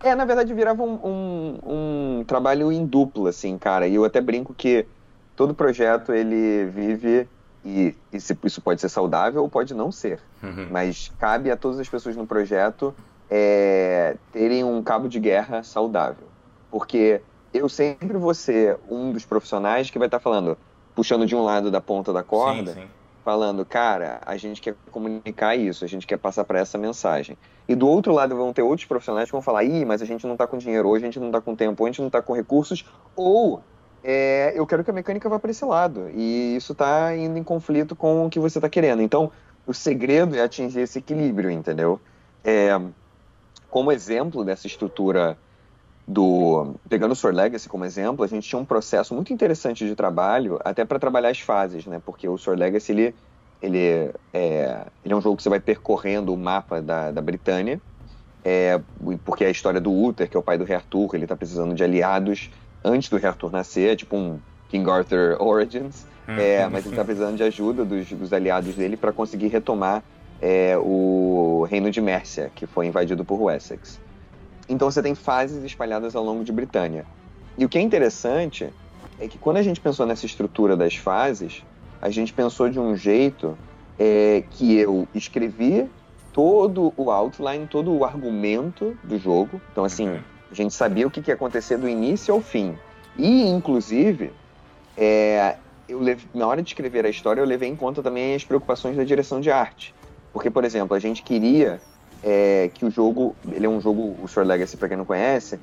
É, na verdade virava um, um, um, trabalho em dupla, assim, cara. E eu até brinco que todo projeto ele vive e, e isso pode ser saudável ou pode não ser. Uhum. Mas cabe a todas as pessoas no projeto é, terem um cabo de guerra saudável. Porque eu sempre vou ser um dos profissionais que vai estar falando, puxando de um lado da ponta da corda, sim, sim. falando, cara, a gente quer comunicar isso, a gente quer passar para essa mensagem. E do outro lado vão ter outros profissionais que vão falar, ih, mas a gente não está com dinheiro, ou a gente não está com tempo, ou a gente não está com recursos, ou é, eu quero que a mecânica vá para esse lado. E isso está indo em conflito com o que você está querendo. Então, o segredo é atingir esse equilíbrio, entendeu? É, como exemplo dessa estrutura do pegando o Sword Legacy como exemplo, a gente tinha um processo muito interessante de trabalho, até para trabalhar as fases, né? Porque o Sword Legacy ele ele é, ele é um jogo que você vai percorrendo o mapa da, da Britânia, é, porque é a história do Uther, que é o pai do Rei Arthur, ele está precisando de aliados antes do Rei Arthur nascer, é tipo um King Arthur Origins, hum. é, mas ele está precisando de ajuda dos, dos aliados dele para conseguir retomar é o reino de Mércia, que foi invadido por Wessex. Então você tem fases espalhadas ao longo de Britânia. E o que é interessante é que quando a gente pensou nessa estrutura das fases, a gente pensou de um jeito é, que eu escrevi todo o outline, todo o argumento do jogo. Então, assim, uhum. A gente sabia o que, que ia acontecer do início ao fim. E, inclusive, é, eu leve, na hora de escrever a história, eu levei em conta também as preocupações da direção de arte. Porque, por exemplo, a gente queria é, que o jogo. Ele é um jogo, o Sword Legacy, para quem não conhece,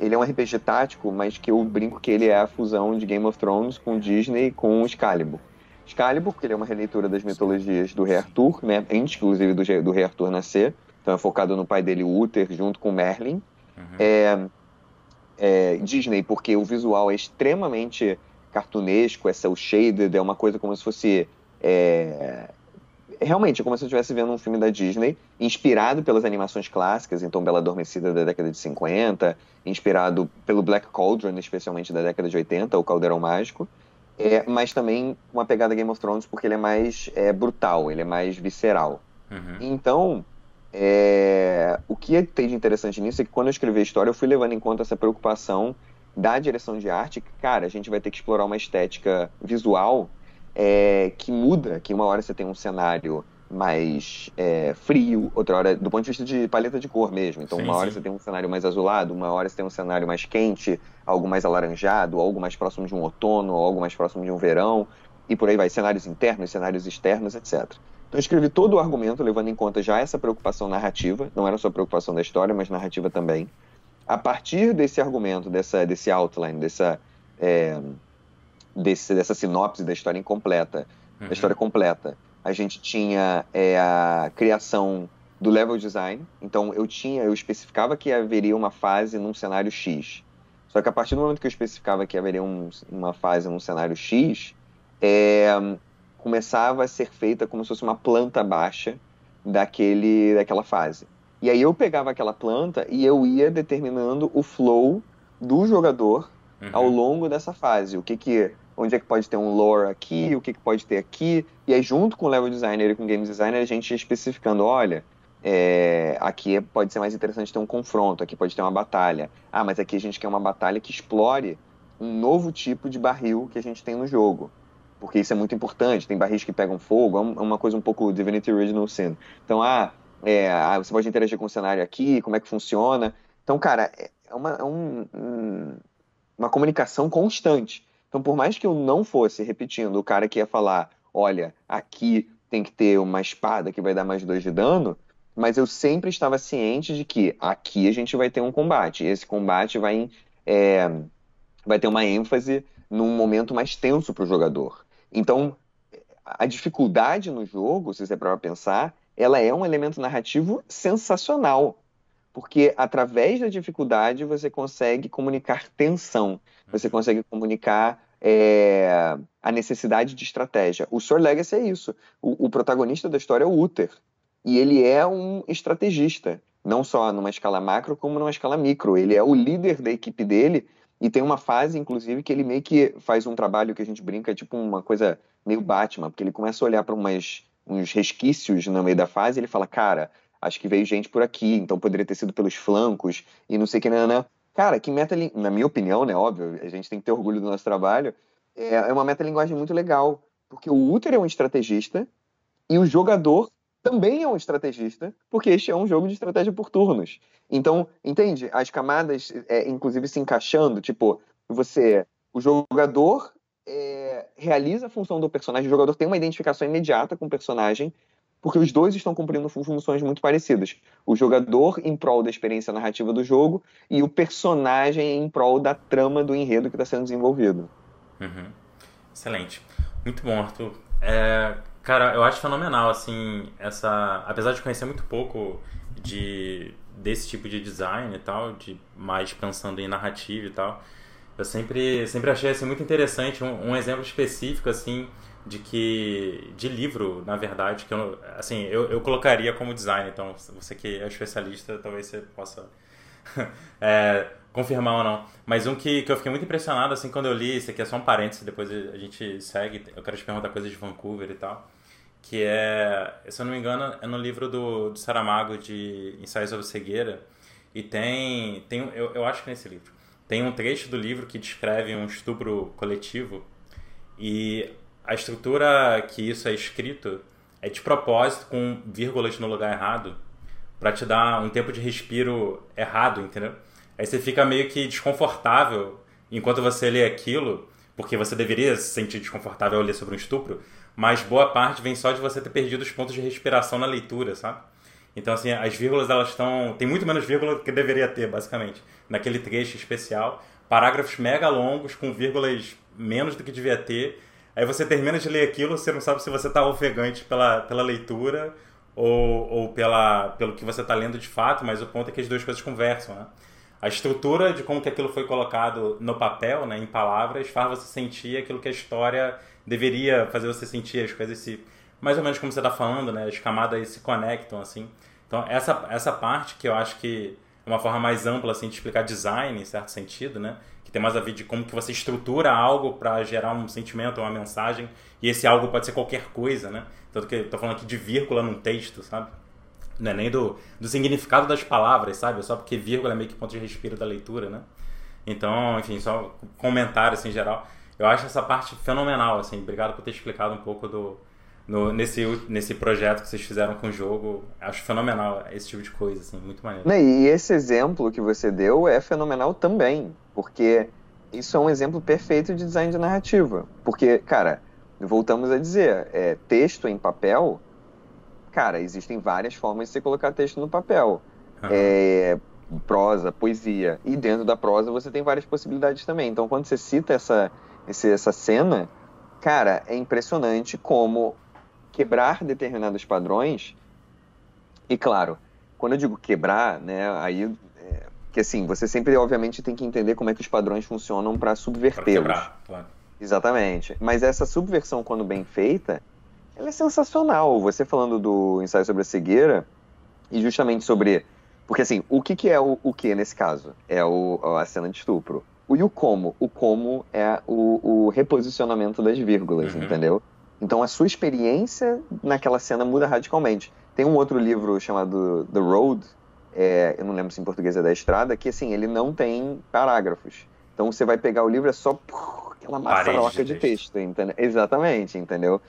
ele é um RPG tático, mas que eu brinco que ele é a fusão de Game of Thrones com Disney com Excalibur. Excalibur, porque ele é uma releitura das mitologias do rei Arthur, né? Antes, inclusive, do, do rei Arthur nascer. Então é focado no pai dele, Uther, junto com Merlin. Uhum. É, é, Disney, porque o visual é extremamente cartunesco, é cel shaded, é uma coisa como se fosse é, realmente é como se eu estivesse vendo um filme da Disney, inspirado pelas animações clássicas, então Bela Adormecida da década de 50, inspirado pelo Black Cauldron, especialmente da década de 80, o Caldeirão Mágico, é, mas também uma pegada Game of Thrones, porque ele é mais é, brutal, ele é mais visceral. Uhum. Então, é, o que tem de interessante nisso é que quando eu escrevi a história, eu fui levando em conta essa preocupação da direção de arte, que, cara, a gente vai ter que explorar uma estética visual é, que muda, que uma hora você tem um cenário mais é, frio, outra hora, do ponto de vista de paleta de cor mesmo. Então, sim, uma hora sim. você tem um cenário mais azulado, uma hora você tem um cenário mais quente, algo mais alaranjado, algo mais próximo de um outono, algo mais próximo de um verão, e por aí vai, cenários internos, cenários externos, etc. Então, eu escrevi todo o argumento levando em conta já essa preocupação narrativa, não era só preocupação da história, mas narrativa também. A partir desse argumento, dessa, desse outline, dessa. É, desse, dessa sinopse da história incompleta, uhum. da história completa. A gente tinha é, a criação do level design. Então eu tinha, eu especificava que haveria uma fase num cenário X. Só que a partir do momento que eu especificava que haveria um, uma fase num cenário X, é, começava a ser feita como se fosse uma planta baixa daquele, daquela fase. E aí eu pegava aquela planta e eu ia determinando o flow do jogador uhum. ao longo dessa fase. O que que onde é que pode ter um lore aqui, o que, que pode ter aqui. E aí, junto com o level designer e com o game designer, a gente especificando, olha, é, aqui pode ser mais interessante ter um confronto, aqui pode ter uma batalha. Ah, mas aqui a gente quer uma batalha que explore um novo tipo de barril que a gente tem no jogo. Porque isso é muito importante, tem barris que pegam fogo, é, é uma coisa um pouco Divinity Original Sin. Então, ah, é, ah, você pode interagir com o cenário aqui, como é que funciona. Então, cara, é, uma, é um, uma comunicação constante. Então, por mais que eu não fosse repetindo o cara que ia falar, olha, aqui tem que ter uma espada que vai dar mais dois de dano, mas eu sempre estava ciente de que aqui a gente vai ter um combate. E esse combate vai, é, vai ter uma ênfase num momento mais tenso para o jogador. Então, a dificuldade no jogo, se você para pensar, ela é um elemento narrativo sensacional. Porque através da dificuldade você consegue comunicar tensão, você consegue comunicar é, a necessidade de estratégia. O Sword Legacy é isso. O, o, protagonista da história é o Uther. E ele é um estrategista, não só numa escala macro, como numa escala micro. Ele é o líder da equipe dele e tem uma fase, inclusive, que ele meio que faz um trabalho que a gente brinca, tipo uma coisa meio Batman, porque ele começa a olhar para uns resquícios no meio da fase e ele fala, cara, acho que veio gente por aqui, então poderia ter sido pelos flancos e não sei o que, né, né. Cara, que meta, na minha opinião, né, óbvio, a gente tem que ter orgulho do nosso trabalho, é, é uma metalinguagem muito legal, porque o Uther é um estrategista e o jogador também é um estrategista, porque este é um jogo de estratégia por turnos. Então, entende? As camadas, é, inclusive, se encaixando, tipo, você, o jogador é, realiza a função do personagem, o jogador tem uma identificação imediata com o personagem, porque os dois estão cumprindo funções muito parecidas. O jogador em prol da experiência narrativa do jogo e o personagem em prol da trama do enredo que está sendo desenvolvido. Uhum. Excelente. Muito bom, Arthur. É, cara, eu acho fenomenal, assim, essa... Apesar de conhecer muito pouco de desse tipo de design e tal, de mais pensando em narrativa e tal, eu sempre, sempre achei assim, muito interessante um, um exemplo específico, assim, de que de livro, na verdade, que eu, assim, eu, eu colocaria como design, então você que é especialista, talvez você possa [laughs] é, confirmar ou não. Mas um que, que eu fiquei muito impressionado, assim, quando eu li, esse aqui é só um parênteses, depois a gente segue, eu quero te perguntar coisas de Vancouver e tal, que é, se eu não me engano, é no livro do, do Saramago de Ensaios sobre Cegueira, e tem, tem eu, eu acho que nesse livro, tem um trecho do livro que descreve um estupro coletivo, e a estrutura que isso é escrito é de propósito, com vírgulas no lugar errado, para te dar um tempo de respiro errado, entendeu? Aí você fica meio que desconfortável enquanto você lê aquilo, porque você deveria se sentir desconfortável ao ler sobre um estupro, mas boa parte vem só de você ter perdido os pontos de respiração na leitura, sabe? Então, assim, as vírgulas, elas estão... Tem muito menos vírgula do que deveria ter, basicamente, naquele trecho especial. Parágrafos mega longos, com vírgulas menos do que devia ter. Aí você termina de ler aquilo, você não sabe se você está ofegante pela, pela leitura ou, ou pela, pelo que você está lendo de fato, mas o ponto é que as duas coisas conversam, né? A estrutura de como que aquilo foi colocado no papel, né, em palavras, faz você sentir aquilo que a história deveria fazer você sentir, as coisas se... Mais ou menos como você está falando, né? As camadas se conectam, assim. Então, essa, essa parte que eu acho que é uma forma mais ampla, assim, de explicar design, em certo sentido, né? Que tem mais a ver de como que você estrutura algo para gerar um sentimento, uma mensagem. E esse algo pode ser qualquer coisa, né? Tanto que eu tô falando aqui de vírgula num texto, sabe? Não é nem do, do significado das palavras, sabe? Só porque vírgula é meio que ponto de respiro da leitura, né? Então, enfim, só comentário assim, em geral. Eu acho essa parte fenomenal, assim. Obrigado por ter explicado um pouco do, no, nesse, nesse projeto que vocês fizeram com o jogo. Acho fenomenal esse tipo de coisa, assim, muito maneiro. E esse exemplo que você deu é fenomenal também, porque isso é um exemplo perfeito de design de narrativa. Porque, cara, voltamos a dizer, é, texto em papel, cara, existem várias formas de você colocar texto no papel. É, prosa, poesia. E dentro da prosa você tem várias possibilidades também. Então, quando você cita essa, essa cena, cara, é impressionante como quebrar determinados padrões. E claro, quando eu digo quebrar, né, aí é, que assim, você sempre obviamente tem que entender como é que os padrões funcionam para subvertê-los. Claro. Exatamente. Mas essa subversão, quando bem feita, ela é sensacional. Você falando do ensaio sobre a cegueira, e justamente sobre. Porque assim, o que, que é o, o que nesse caso? É o, a cena de estupro. O e o como? O como é o, o reposicionamento das vírgulas, uhum. entendeu? Então a sua experiência naquela cena muda radicalmente. Tem um outro livro chamado The Road, é, eu não lembro se em português é da estrada, que assim, ele não tem parágrafos. Então você vai pegar o livro, é só aquela maçaroca de, de texto, entendeu? Exatamente, entendeu?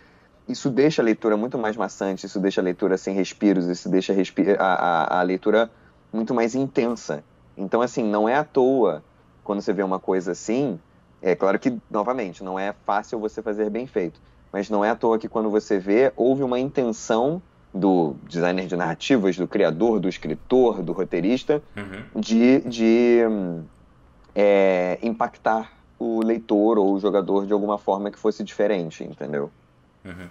Isso deixa a leitura muito mais maçante, isso deixa a leitura sem respiros, isso deixa a, a, a leitura muito mais intensa. Então, assim, não é à toa quando você vê uma coisa assim, é claro que, novamente, não é fácil você fazer bem feito, mas não é à toa que quando você vê, houve uma intenção do designer de narrativas, do criador, do escritor, do roteirista, uhum. de, de é, impactar o leitor ou o jogador de alguma forma que fosse diferente, entendeu? Uhum.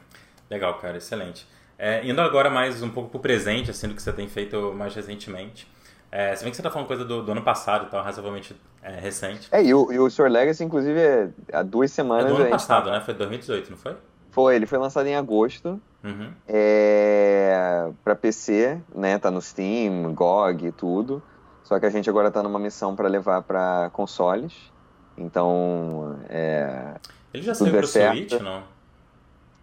Legal, cara, excelente. É, indo agora mais um pouco pro presente, assim, do que você tem feito mais recentemente. É, se bem que você tá falando coisa do, do ano passado, então razoavelmente é, recente. É, e o, e o Sr. Legacy, inclusive, é, há duas semanas... É do ano passado, tá... né? Foi 2018, não foi? Foi, ele foi lançado em agosto. Uhum. É, para PC, né? Tá no Steam, GOG e tudo. Só que a gente agora tá numa missão para levar para consoles. Então, é. Ele já saiu pro certo. Switch, não?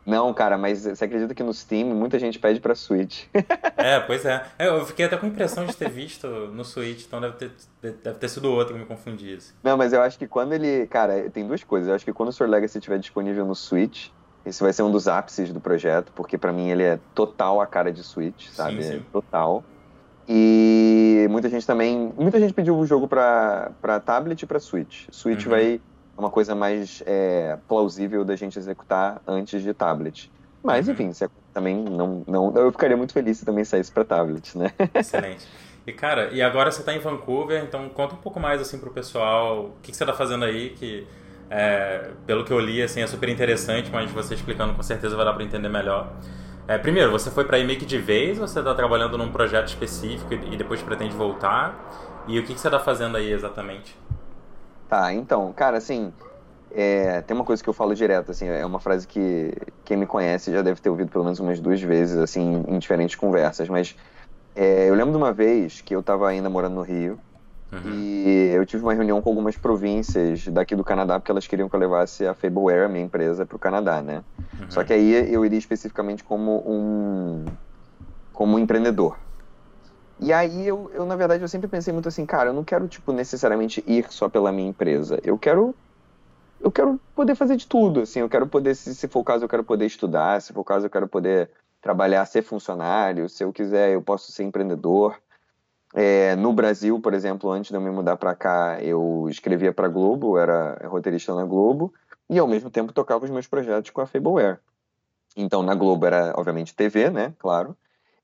Não, cara, mas você acredita que no Steam muita gente pede pra Switch? [laughs] é, pois é. é. Eu fiquei até com a impressão de ter visto no Switch, então deve ter, deve ter sido outro que me confundi. Assim. Não, mas eu acho que quando ele. Cara, tem duas coisas. Eu acho que quando o Sword Legacy estiver disponível no Switch, esse vai ser um dos ápices do projeto, porque para mim ele é total a cara de Switch, sabe? Sim, sim. É total. E muita gente também. Muita gente pediu o jogo pra, pra tablet e pra Switch. Switch uhum. vai uma coisa mais é, plausível da gente executar antes de tablet. Mas, uhum. enfim, se, também não, não. Eu ficaria muito feliz se também saísse para tablet, né? [laughs] Excelente. E, cara, e agora você está em Vancouver, então conta um pouco mais, assim, pro pessoal o que, que você está fazendo aí, que, é, pelo que eu li, assim, é super interessante, mas você explicando com certeza vai dar para entender melhor. É, primeiro, você foi para meio que de vez ou você está trabalhando num projeto específico e depois pretende voltar? E o que, que você está fazendo aí exatamente? Tá, então, cara, assim, é, tem uma coisa que eu falo direto, assim, é uma frase que quem me conhece já deve ter ouvido pelo menos umas duas vezes, assim, em diferentes conversas, mas é, eu lembro de uma vez que eu estava ainda morando no Rio uhum. e eu tive uma reunião com algumas províncias daqui do Canadá porque elas queriam que eu levasse a Fableware, a minha empresa, para o Canadá, né? Uhum. Só que aí eu iria especificamente como um como um empreendedor, e aí eu, eu, na verdade, eu sempre pensei muito assim, cara, eu não quero, tipo, necessariamente ir só pela minha empresa. Eu quero. Eu quero poder fazer de tudo, assim, eu quero poder, se, se for o caso, eu quero poder estudar, se for o caso, eu quero poder trabalhar, ser funcionário, se eu quiser, eu posso ser empreendedor. É, no Brasil, por exemplo, antes de eu me mudar para cá, eu escrevia para Globo, era roteirista na Globo, e ao mesmo tempo tocava os meus projetos com a Fableware. Então, na Globo era, obviamente, TV, né? Claro.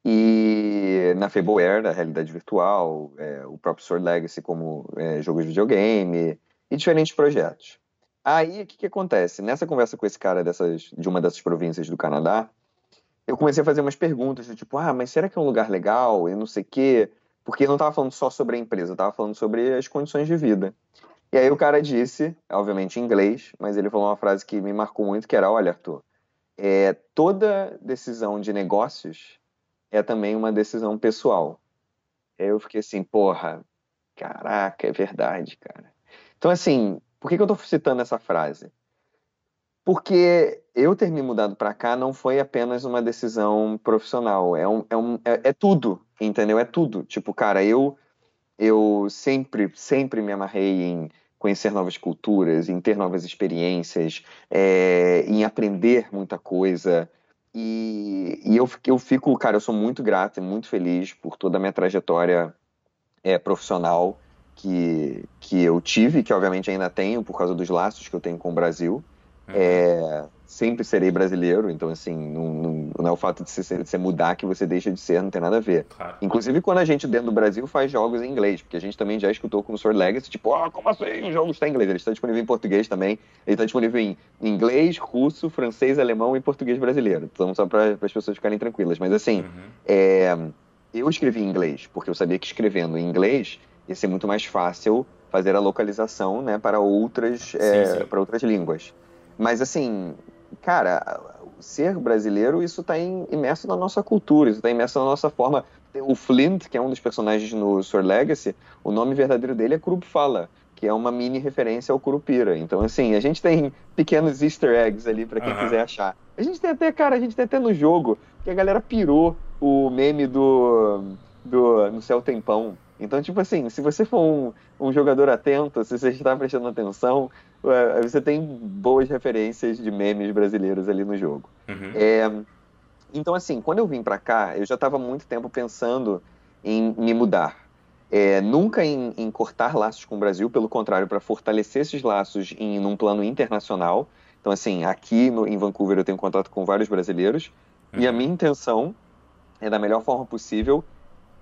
E na Fableware, da realidade virtual, é, o próprio Sword Legacy como é, jogo de videogame e diferentes projetos. Aí, o que, que acontece? Nessa conversa com esse cara dessas, de uma dessas províncias do Canadá, eu comecei a fazer umas perguntas, do tipo, ah, mas será que é um lugar legal? E não sei o quê. Porque não estava falando só sobre a empresa, estava falando sobre as condições de vida. E aí o cara disse, obviamente em inglês, mas ele falou uma frase que me marcou muito, que era, olha, Arthur, é, toda decisão de negócios é também uma decisão pessoal. Aí eu fiquei assim, porra, caraca, é verdade, cara. Então, assim, por que, que eu estou citando essa frase? Porque eu ter me mudado para cá não foi apenas uma decisão profissional, é, um, é, um, é, é, tudo, entendeu? É tudo. Tipo, cara, eu eu sempre, sempre me amarrei em conhecer novas culturas, em ter novas experiências, é, em aprender muita coisa. E, e eu, eu fico, cara, eu sou muito grato e muito feliz por toda a minha trajetória é, profissional que, que eu tive, que obviamente ainda tenho por causa dos laços que eu tenho com o Brasil. Uhum. É, sempre serei brasileiro, então assim, não, não, não é o fato de você, de você, mudar que você deixa de ser, não tem nada a ver. Claro. Inclusive quando a gente dentro do Brasil faz jogos em inglês, porque a gente também já escutou com o Sword Legacy, tipo, ah, oh, como assim o jogo está em inglês? Ele está disponível em português também, ele está disponível em inglês, russo, francês, alemão e português brasileiro. Então só para as pessoas ficarem tranquilas. Mas assim, uhum. é, eu escrevi em inglês, porque eu sabia que escrevendo em inglês ia ser muito mais fácil fazer a localização né, para outras, é, para outras línguas. Mas assim, cara, ser brasileiro, isso está imerso na nossa cultura, isso está imerso na nossa forma. O Flint, que é um dos personagens no Sword Legacy, o nome verdadeiro dele é Fala, que é uma mini referência ao Curupira. Então, assim, a gente tem pequenos easter eggs ali para quem uhum. quiser achar. A gente tem até, cara, a gente tem até no jogo, que a galera pirou o meme do, do No Céu Tempão, então, tipo assim, se você for um, um jogador atento, se você está prestando atenção, você tem boas referências de memes brasileiros ali no jogo. Uhum. É, então, assim, quando eu vim para cá, eu já estava muito tempo pensando em me mudar. É, nunca em, em, cortar laços com o Brasil, pelo contrário, para fortalecer esses laços em um plano internacional. Então, assim, aqui no, em Vancouver eu tenho contato com vários brasileiros uhum. e a minha intenção é, da melhor forma possível,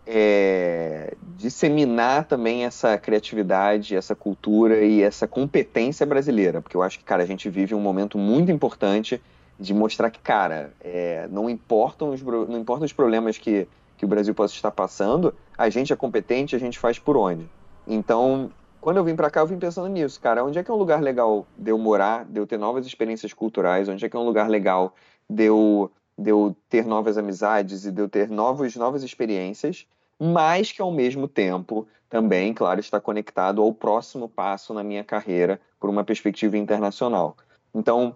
é, disseminar também essa criatividade, essa cultura e essa competência brasileira, porque eu acho que, cara, a gente vive um momento muito importante de mostrar que, cara, é, não, importam os, não importam os problemas que, que o Brasil possa estar passando, a gente é competente, a gente faz por onde. Então, quando eu vim para cá, eu vim pensando nisso, cara, onde é que é um lugar legal de eu morar, de eu ter novas experiências culturais, onde é que é um lugar legal de eu de eu ter novas amizades e de eu ter novos, novas experiências, mas que ao mesmo tempo também, claro, está conectado ao próximo passo na minha carreira por uma perspectiva internacional. Então,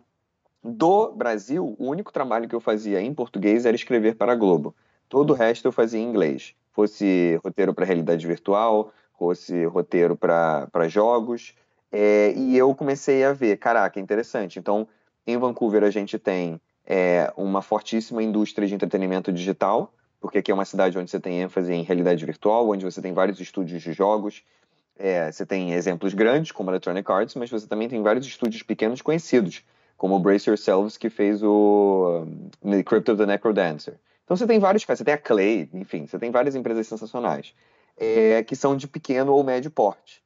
do Brasil, o único trabalho que eu fazia em português era escrever para a Globo. Todo o resto eu fazia em inglês. Fosse roteiro para realidade virtual, fosse roteiro para jogos. É, e eu comecei a ver, caraca, interessante. Então, em Vancouver a gente tem é, uma fortíssima indústria de entretenimento digital, porque aqui é uma cidade onde você tem ênfase em realidade virtual, onde você tem vários estúdios de jogos. É, você tem exemplos grandes, como Electronic Arts, mas você também tem vários estúdios pequenos conhecidos, como Brace Yourselves, que fez o um, Crypt of the Necrodancer. Então você tem vários casos, você tem a Clay, enfim, você tem várias empresas sensacionais, é, que são de pequeno ou médio porte.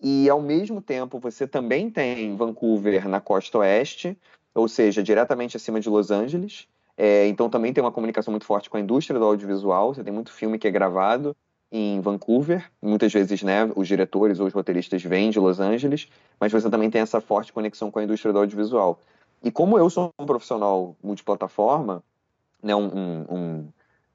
E, ao mesmo tempo, você também tem Vancouver na costa oeste, ou seja, diretamente acima de Los Angeles. É, então também tem uma comunicação muito forte com a indústria do audiovisual. Você tem muito filme que é gravado em Vancouver. Muitas vezes, né, os diretores ou os roteiristas vêm de Los Angeles, mas você também tem essa forte conexão com a indústria do audiovisual. E como eu sou um profissional multiplataforma, né, um, um, um,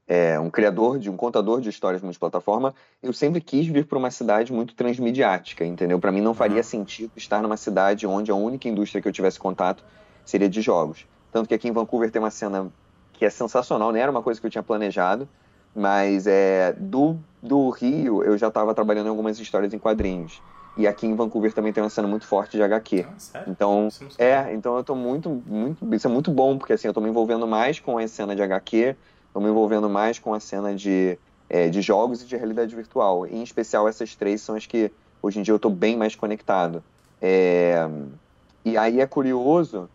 é, um criador de um contador de histórias multiplataforma, eu sempre quis vir para uma cidade muito transmediática, entendeu? Para mim não faria uhum. sentido estar numa cidade onde a única indústria que eu tivesse contato seria de jogos. Tanto que aqui em Vancouver tem uma cena que é sensacional, não era uma coisa que eu tinha planejado, mas é do, do Rio eu já estava trabalhando em algumas histórias em quadrinhos. E aqui em Vancouver também tem uma cena muito forte de HQ. Ah, então, é, então eu tô muito, muito. Isso é muito bom, porque assim, eu tô me envolvendo mais com a cena de HQ, tô me envolvendo mais com a cena de é, de jogos e de realidade virtual. Em especial, essas três são as que hoje em dia eu estou bem mais conectado. É, e aí é curioso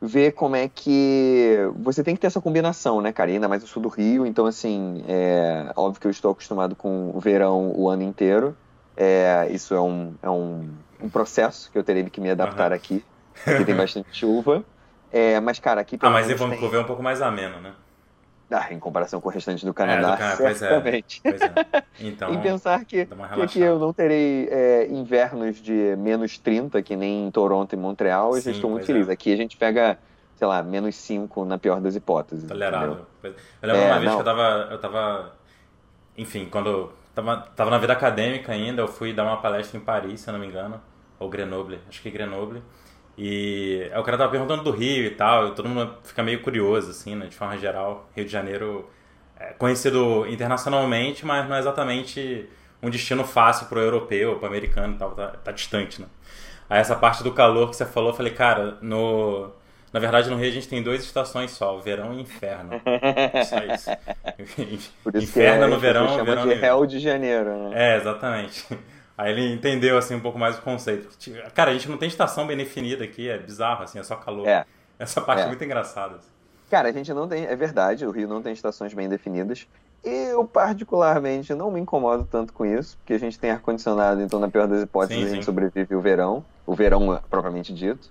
ver como é que você tem que ter essa combinação, né, cara? ainda mais eu sou do Rio, então assim, é óbvio que eu estou acostumado com o verão o ano inteiro. É, isso é um, é um, um processo que eu terei que me adaptar uhum. aqui. Aqui tem bastante [laughs] chuva. É, mas, cara, aqui Ah, mas em Vancouver tem... é um pouco mais ameno, né? Ah, em comparação com o restante do Canadá, é, do Canadá certamente. Pois é, pois é. Então, [laughs] e pensar que, que eu não terei é, invernos de menos 30, que nem em Toronto e Montreal, Sim, eu já estou muito feliz. É. Aqui a gente pega, sei lá, menos 5 na pior das hipóteses. Tolerável. Eu lembro é, uma vez não. que eu tava, eu tava. Enfim, quando eu tava, tava na vida acadêmica ainda, eu fui dar uma palestra em Paris, se eu não me engano, ou Grenoble, acho que Grenoble. E o cara tava perguntando do Rio e tal, e todo mundo fica meio curioso, assim, né, de forma geral. Rio de Janeiro é conhecido internacionalmente, mas não é exatamente um destino fácil pro europeu, pro americano e tal, tá, tá distante, né. Aí essa parte do calor que você falou, eu falei, cara, no... Na verdade, no Rio a gente tem duas estações só, verão e inferno. Só isso. [laughs] Por isso inferno é, no verão, verão de Rio de Janeiro, né? É, exatamente. Aí ele entendeu assim um pouco mais o conceito. Cara, a gente não tem estação bem definida aqui, é bizarro, assim, é só calor. É. Essa parte é, é muito engraçada. Assim. Cara, a gente não tem, é verdade, o Rio não tem estações bem definidas. Eu, particularmente, não me incomodo tanto com isso, porque a gente tem ar-condicionado, então, na pior das hipóteses, sim, a gente sim. sobrevive o verão, o verão propriamente dito.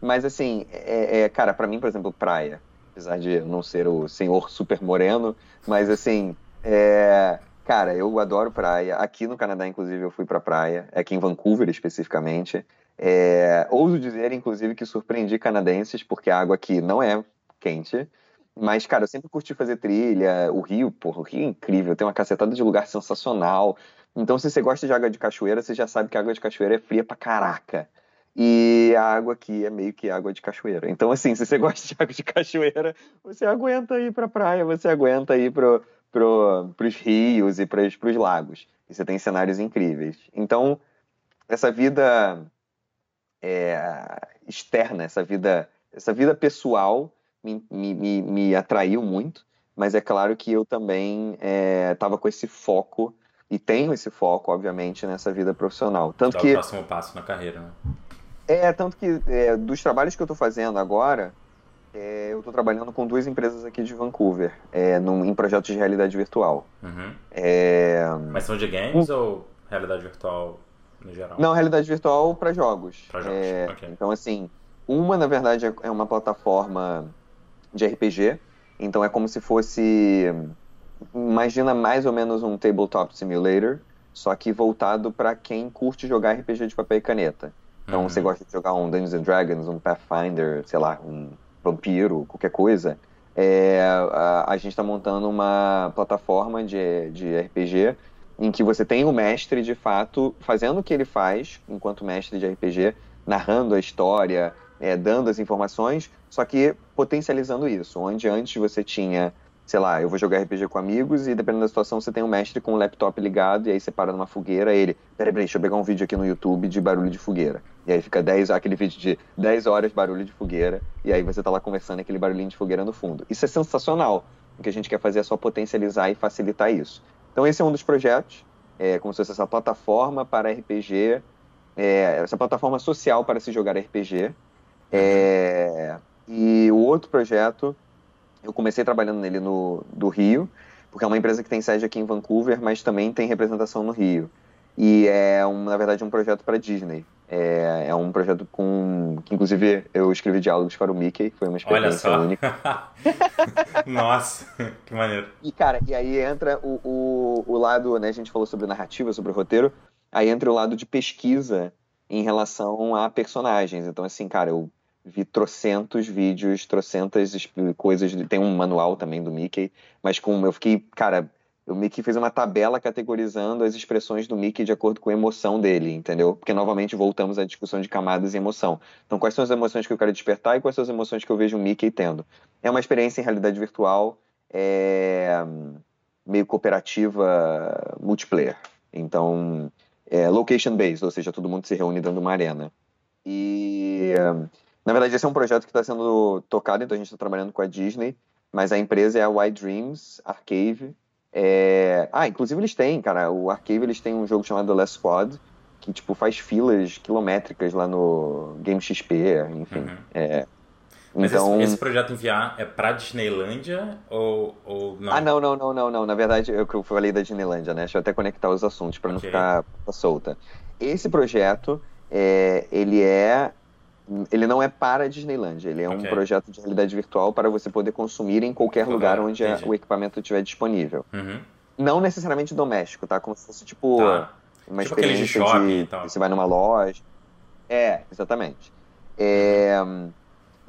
Mas, assim, é, é cara, para mim, por exemplo, praia, apesar de não ser o senhor super moreno, mas, assim, é, Cara, eu adoro praia. Aqui no Canadá, inclusive, eu fui pra praia. Aqui em Vancouver, especificamente. É... Ouso dizer, inclusive, que surpreendi canadenses, porque a água aqui não é quente. Mas, cara, eu sempre curti fazer trilha. O Rio, porra, o Rio é incrível. Tem uma cacetada de lugar sensacional. Então, se você gosta de água de cachoeira, você já sabe que a água de cachoeira é fria pra caraca. E a água aqui é meio que água de cachoeira. Então, assim, se você [laughs] gosta de água de cachoeira, você aguenta ir pra praia, você aguenta ir pro, para os rios e para os lagos. E você tem cenários incríveis. Então, essa vida é, externa, essa vida, essa vida pessoal me, me, me, atraiu muito, mas é claro que eu também estava é, com esse foco e tenho esse foco, obviamente, nessa vida profissional. Tanto Dá que, o próximo passo na carreira, né? É, tanto que é, dos trabalhos que eu estou fazendo agora, é, eu estou trabalhando com duas empresas aqui de Vancouver, é, num, em projetos de realidade virtual. Uhum. É... Mas são de games um... ou realidade virtual no geral? Não, realidade virtual para jogos. Para jogos, é, okay. Então, assim, uma, na verdade, é, é uma plataforma de RPG, então é como se fosse... Imagina mais ou menos um tabletop simulator, só que voltado para quem curte jogar RPG de papel e caneta. Então, uhum. você gosta de jogar um Dungeons and Dragons, um Pathfinder, sei lá, um vampiro, qualquer coisa, é, a, a, gente está montando uma plataforma de, de RPG em que você tem o mestre, de fato, fazendo o que ele faz enquanto mestre de RPG, narrando a história, é, dando as informações, só que potencializando isso. Onde antes você tinha sei lá, eu vou jogar RPG com amigos e dependendo da situação você tem um mestre com o laptop ligado e aí você para numa fogueira ele, peraí, peraí, deixa eu pegar um vídeo aqui no YouTube de barulho de fogueira. E aí fica 10, aquele vídeo de 10 horas barulho de fogueira e aí você tá lá conversando aquele barulhinho de fogueira no fundo. Isso é sensacional. O que a gente quer fazer é só potencializar e facilitar isso. Então esse é um dos projetos, é como se fosse essa plataforma para RPG, é, essa plataforma social para se jogar RPG. É, e o outro projeto eu comecei trabalhando nele no do Rio, porque é uma empresa que tem sede aqui em Vancouver, mas também tem representação no Rio. E é, um, na verdade, um projeto para Disney. É, é, um projeto com. que inclusive eu escrevi diálogos para o Mickey, foi uma experiência única. [laughs] Nossa, que maneiro. E cara, e aí entra o, o, o lado, né? A gente falou sobre narrativa, sobre roteiro, aí entra o lado de pesquisa em relação a personagens. Então, assim, cara, eu vi trocentos vídeos, trocentas coisas. Tem um manual também do Mickey, mas com eu fiquei, cara, o Mickey fez uma tabela categorizando as expressões do Mickey de acordo com a emoção dele, entendeu? Porque novamente voltamos à discussão de camadas e emoção. Então, quais são as emoções que eu quero despertar e quais são as emoções que eu vejo o Mickey tendo? É uma experiência em realidade virtual, é meio cooperativa multiplayer. Então, é location based, ou seja, todo mundo se reúne dentro de uma arena. E na verdade, esse é um projeto que está sendo tocado, então a gente está trabalhando com a Disney, mas a empresa é a Y Dreams Arcade, É... Ah, inclusive eles têm, cara, o Arcade eles têm um jogo chamado The Last Squad, que tipo faz filas quilométricas lá no Game XP, enfim. Uhum. É... Mas então... esse, esse, projeto enviar é pra Disneylândia ou, ou não? Ah, não, não, não, não, não. Na verdade, eu, eu falei da Disneylândia, né? Deixa eu até conectar os assuntos para okay. não ficar solta. Esse projeto, é, ele é ele não é para a Disneyland, ele é okay. um projeto de realidade virtual para você poder consumir em qualquer lugar onde a, o equipamento estiver disponível. Uhum. Não necessariamente doméstico, tá? Como se fosse tipo tá. uma tipo experiência de, de você vai numa loja. É, exatamente. É,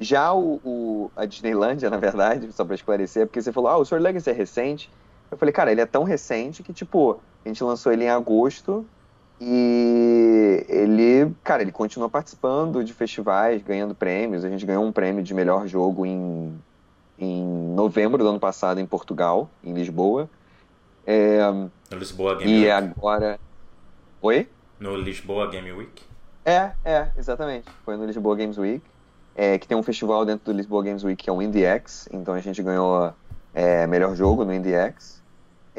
já o, o, a Disneylândia, [laughs] na verdade, só para esclarecer, é porque você falou, ah, o Sword Legacy é recente. Eu falei, cara, ele é tão recente que, tipo, a gente lançou ele em agosto e ele, cara, ele continua participando de festivais, ganhando prêmios. A gente ganhou um prêmio de melhor jogo em, em novembro do ano passado em Portugal, em Lisboa. É, no Lisboa Game e Week. E agora. Oi? No Lisboa Game Week? É, é, exatamente. Foi no Lisboa Games Week. É, que tem um festival dentro do Lisboa Games Week que é o IndieX. Então a gente ganhou é, melhor jogo no IndieX.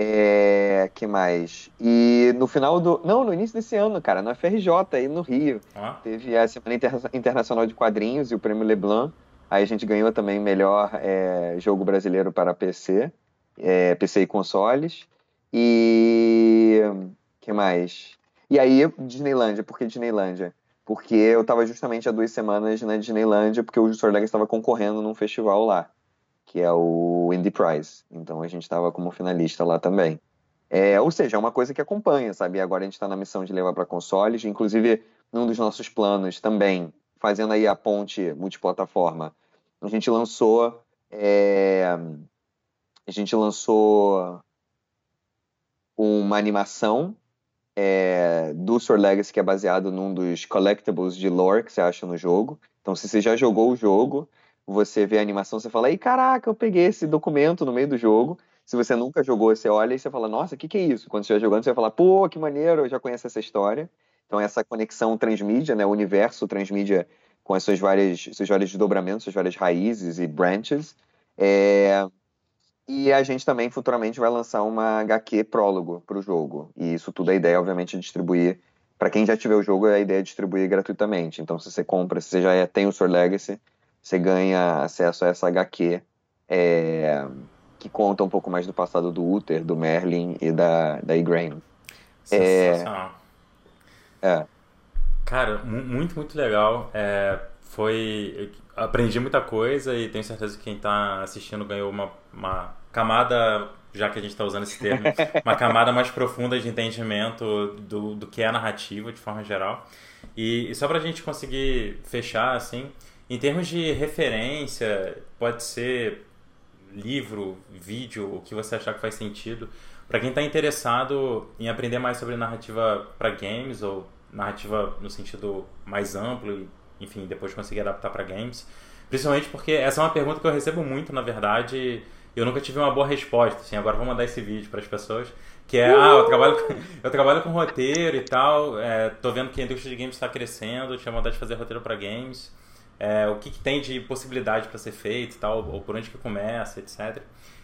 É, que mais? E no final do. Não, no início desse ano, cara, na FRJ, aí no Rio. Ah. Teve a Semana Internacional de Quadrinhos e o Prêmio Leblanc. Aí a gente ganhou também melhor é, jogo brasileiro para PC, é, PC e consoles. E. que mais? E aí, Disneylândia. Por que Disneylândia? Porque eu tava justamente há duas semanas na Disneylândia, porque o Sword estava concorrendo num festival lá que é o Indie Prize. Então a gente estava como finalista lá também. É, ou seja, é uma coisa que acompanha, sabe? Agora a gente está na missão de levar para consoles, inclusive num dos nossos planos também, fazendo aí a ponte multiplataforma, a gente lançou é, a gente lançou uma animação é, do Sword Legacy que é baseado num dos collectibles de lore que você acha no jogo. Então, se você já jogou o jogo, você vê a animação, você fala, ei, caraca, eu peguei esse documento no meio do jogo. Se você nunca jogou, você olha e você fala, nossa, o que, que é isso? Quando você estiver jogando, você vai falar, pô, que maneiro, eu já conheço essa história. Então, essa conexão transmídia, né, o universo transmídia com as suas várias, seus vários desdobramentos, suas várias raízes e branches. É... E a gente também futuramente vai lançar uma HQ prólogo para o jogo. E isso tudo, a ideia, obviamente, é distribuir. Para quem já tiver o jogo, a ideia é distribuir gratuitamente. Então, se você compra, se você já é, tem o Sword Legacy, você ganha acesso a essa HQ é, que conta um pouco mais do passado do Uther, do Merlin e da, da Igraine. Sensacional. É, é. Cara, muito, muito legal. É, foi. Aprendi muita coisa e tenho certeza que quem está assistindo ganhou uma, uma camada, já que a gente está usando esse termo, [laughs] uma camada mais profunda de entendimento do, do que é a narrativa de forma geral. E, e só para a gente conseguir fechar, assim, em termos de referência, pode ser livro, vídeo, o que você achar que faz sentido. Para quem está interessado em aprender mais sobre narrativa para games ou narrativa no sentido mais amplo e, enfim, depois conseguir adaptar para games. Principalmente porque essa é uma pergunta que eu recebo muito, na verdade, eu nunca tive uma boa resposta. Assim, agora vou mandar esse vídeo para as pessoas. Que é, ah, eu trabalho, com, [laughs] eu trabalho com roteiro e tal, é, tô vendo que a indústria de games está crescendo, tinha vontade de fazer roteiro para games é, o que, que, tem de possibilidade para ser feito e tal, ou por onde que começa, etc.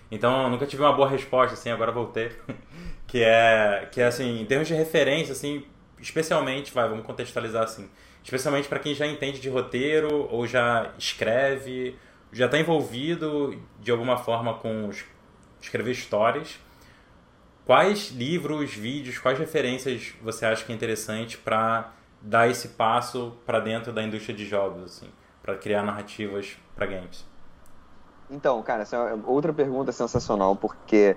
Então, eu nunca tive uma boa resposta, assim, agora voltei. [laughs] que é, que é assim, em termos de referência, assim, especialmente, vai, vamos contextualizar assim, especialmente para quem já entende de roteiro ou já escreve, já está envolvido de alguma forma com escrever histórias. Quais livros, vídeos, quais referências você acha que é interessante para dar esse passo para dentro da indústria de jogos, assim? Para criar narrativas para games? Então, cara, essa é outra pergunta sensacional, porque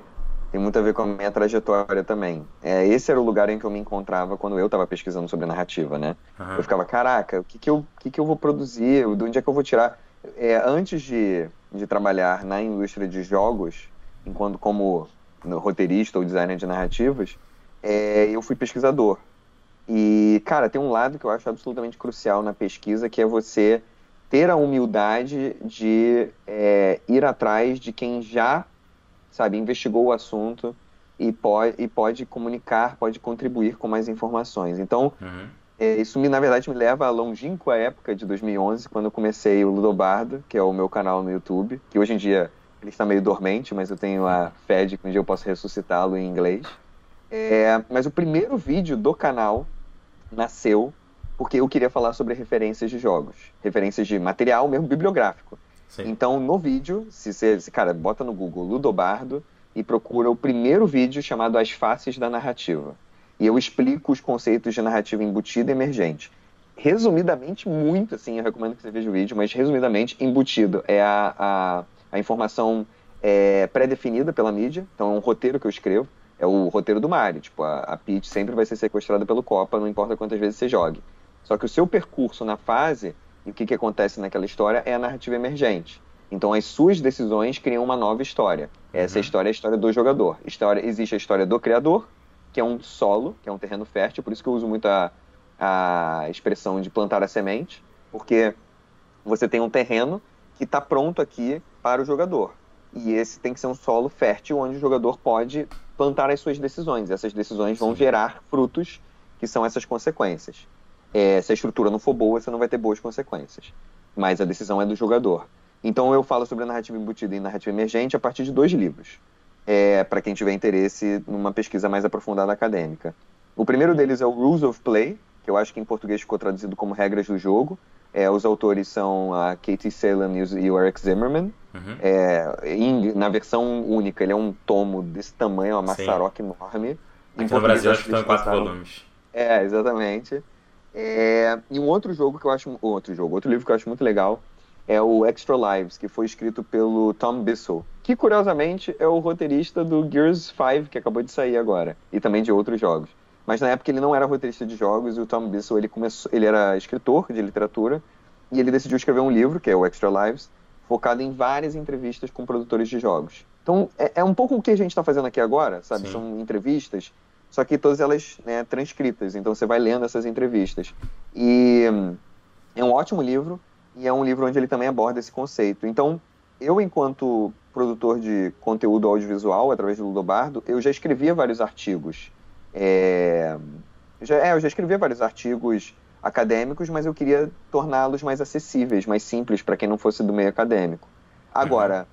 tem muito a ver com a minha trajetória também. É, esse era o lugar em que eu me encontrava quando eu estava pesquisando sobre narrativa, né? Uhum. Eu ficava, caraca, o que, que, eu, que, que eu vou produzir? De onde é que eu vou tirar? É, antes de, de trabalhar na indústria de jogos, enquanto como roteirista ou designer de narrativas, é, eu fui pesquisador. E, cara, tem um lado que eu acho absolutamente crucial na pesquisa, que é você ter a humildade de é, ir atrás de quem já, sabe, investigou o assunto e pode, e pode comunicar, pode contribuir com mais informações. Então, uhum. é, isso, me, na verdade, me leva à longínqua época de 2011, quando eu comecei o Ludobardo, que é o meu canal no YouTube, que hoje em dia Ele está meio dormente, mas eu tenho a fé de que um dia eu posso ressuscitá-lo em inglês. É, mas o primeiro vídeo do canal nasceu porque eu queria falar sobre referências de jogos, referências de material mesmo bibliográfico. Sim. Então, no vídeo, se você, cara, bota no Google Ludobardo e procura o primeiro vídeo chamado As Faces da Narrativa. E eu explico os conceitos de narrativa embutida e emergente. Resumidamente, muito assim, eu recomendo que você veja o vídeo, mas resumidamente, embutido é a, a, a informação é, pré-definida pela mídia, então é um roteiro que eu escrevo, é o roteiro do Mario, tipo, a, a Peach sempre vai ser sequestrada pelo Copa, não importa quantas vezes você jogue. Só que o seu percurso na fase o que, que acontece naquela história é a narrativa emergente. Então as suas decisões criam uma nova história. Essa uhum. história é a história do jogador. História, existe a história do criador, que é um solo, que é um terreno fértil, por isso que eu uso muito a, a expressão de plantar a semente, porque você tem um terreno que está pronto aqui para o jogador. E esse tem que ser um solo fértil onde o jogador pode plantar as suas decisões. Essas decisões vão gerar frutos que são essas consequências. É, se a estrutura não for boa, você não vai ter boas consequências. Mas a decisão é do jogador. Então eu falo sobre a narrativa embutida e narrativa emergente a partir de dois livros, é, para quem tiver interesse numa pesquisa mais aprofundada acadêmica. O primeiro deles é o Rules of Play, que eu acho que em português ficou traduzido como Regras do Jogo. É, os autores são a Katie Salem e o Eric Zimmerman. Uhum. É, em, na versão única, ele é um tomo desse tamanho, uma maçaroca enorme. Aqui no Brasil acho que estão em quatro volumes. É, exatamente. É, e um outro jogo que eu acho. Outro jogo, outro livro que eu acho muito legal é o Extra Lives, que foi escrito pelo Tom Bissell, que curiosamente é o roteirista do Gears 5, que acabou de sair agora, e também de outros jogos. Mas na época ele não era roteirista de jogos e o Tom Bissell ele começou, ele era escritor de literatura e ele decidiu escrever um livro, que é o Extra Lives, focado em várias entrevistas com produtores de jogos. Então é, é um pouco o que a gente está fazendo aqui agora, sabe? Sim. São entrevistas só que todas elas né, transcritas, então você vai lendo essas entrevistas. E é um ótimo livro, e é um livro onde ele também aborda esse conceito. Então, eu, enquanto produtor de conteúdo audiovisual, através do Ludobardo, eu já escrevia vários artigos. É, já, é, eu já escrevia vários artigos acadêmicos, mas eu queria torná-los mais acessíveis, mais simples para quem não fosse do meio acadêmico. Agora, uhum.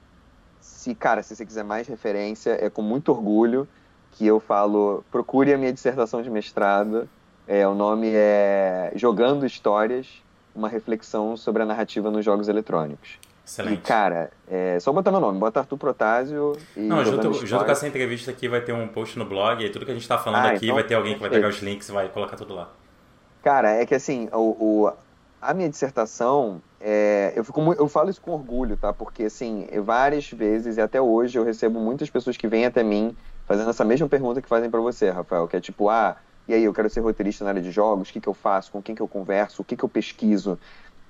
se, cara, se você quiser mais referência, é com muito orgulho que eu falo, procure a minha dissertação de mestrado. É, o nome é Jogando Histórias, uma reflexão sobre a narrativa nos jogos eletrônicos. Excelente. E, cara, é só botar meu nome, bota Arthur Protásio e. Não, junto, junto, com essa entrevista aqui vai ter um post no blog e tudo que a gente está falando ah, aqui então, vai ter alguém que vai pegar os links e vai colocar tudo lá. Cara, é que assim, o, o a minha dissertação, é, eu, fico, eu falo isso com orgulho, tá? Porque, assim, várias vezes e até hoje eu recebo muitas pessoas que vêm até mim fazendo essa mesma pergunta que fazem para você, Rafael, que é tipo, ah, e aí, eu quero ser roteirista na área de jogos, o que, que eu faço, com quem que eu converso, o que, que eu pesquiso.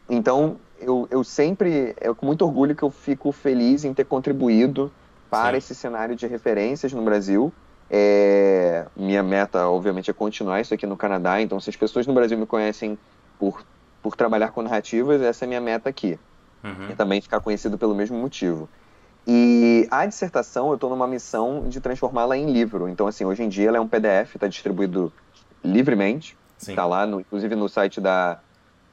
Então, eu, eu sempre, é com muito orgulho que eu fico feliz em ter contribuído para Sim. esse cenário de referências no Brasil. É, minha meta, obviamente, é continuar isso aqui no Canadá. Então, se as pessoas no Brasil me conhecem por, por trabalhar com narrativas, essa é a minha meta aqui. Uhum. E também ficar conhecido pelo mesmo motivo. E a dissertação, eu estou numa missão de transformá-la em livro. Então, assim, hoje em dia ela é um PDF, está distribuído livremente. Está lá, no, inclusive no site da,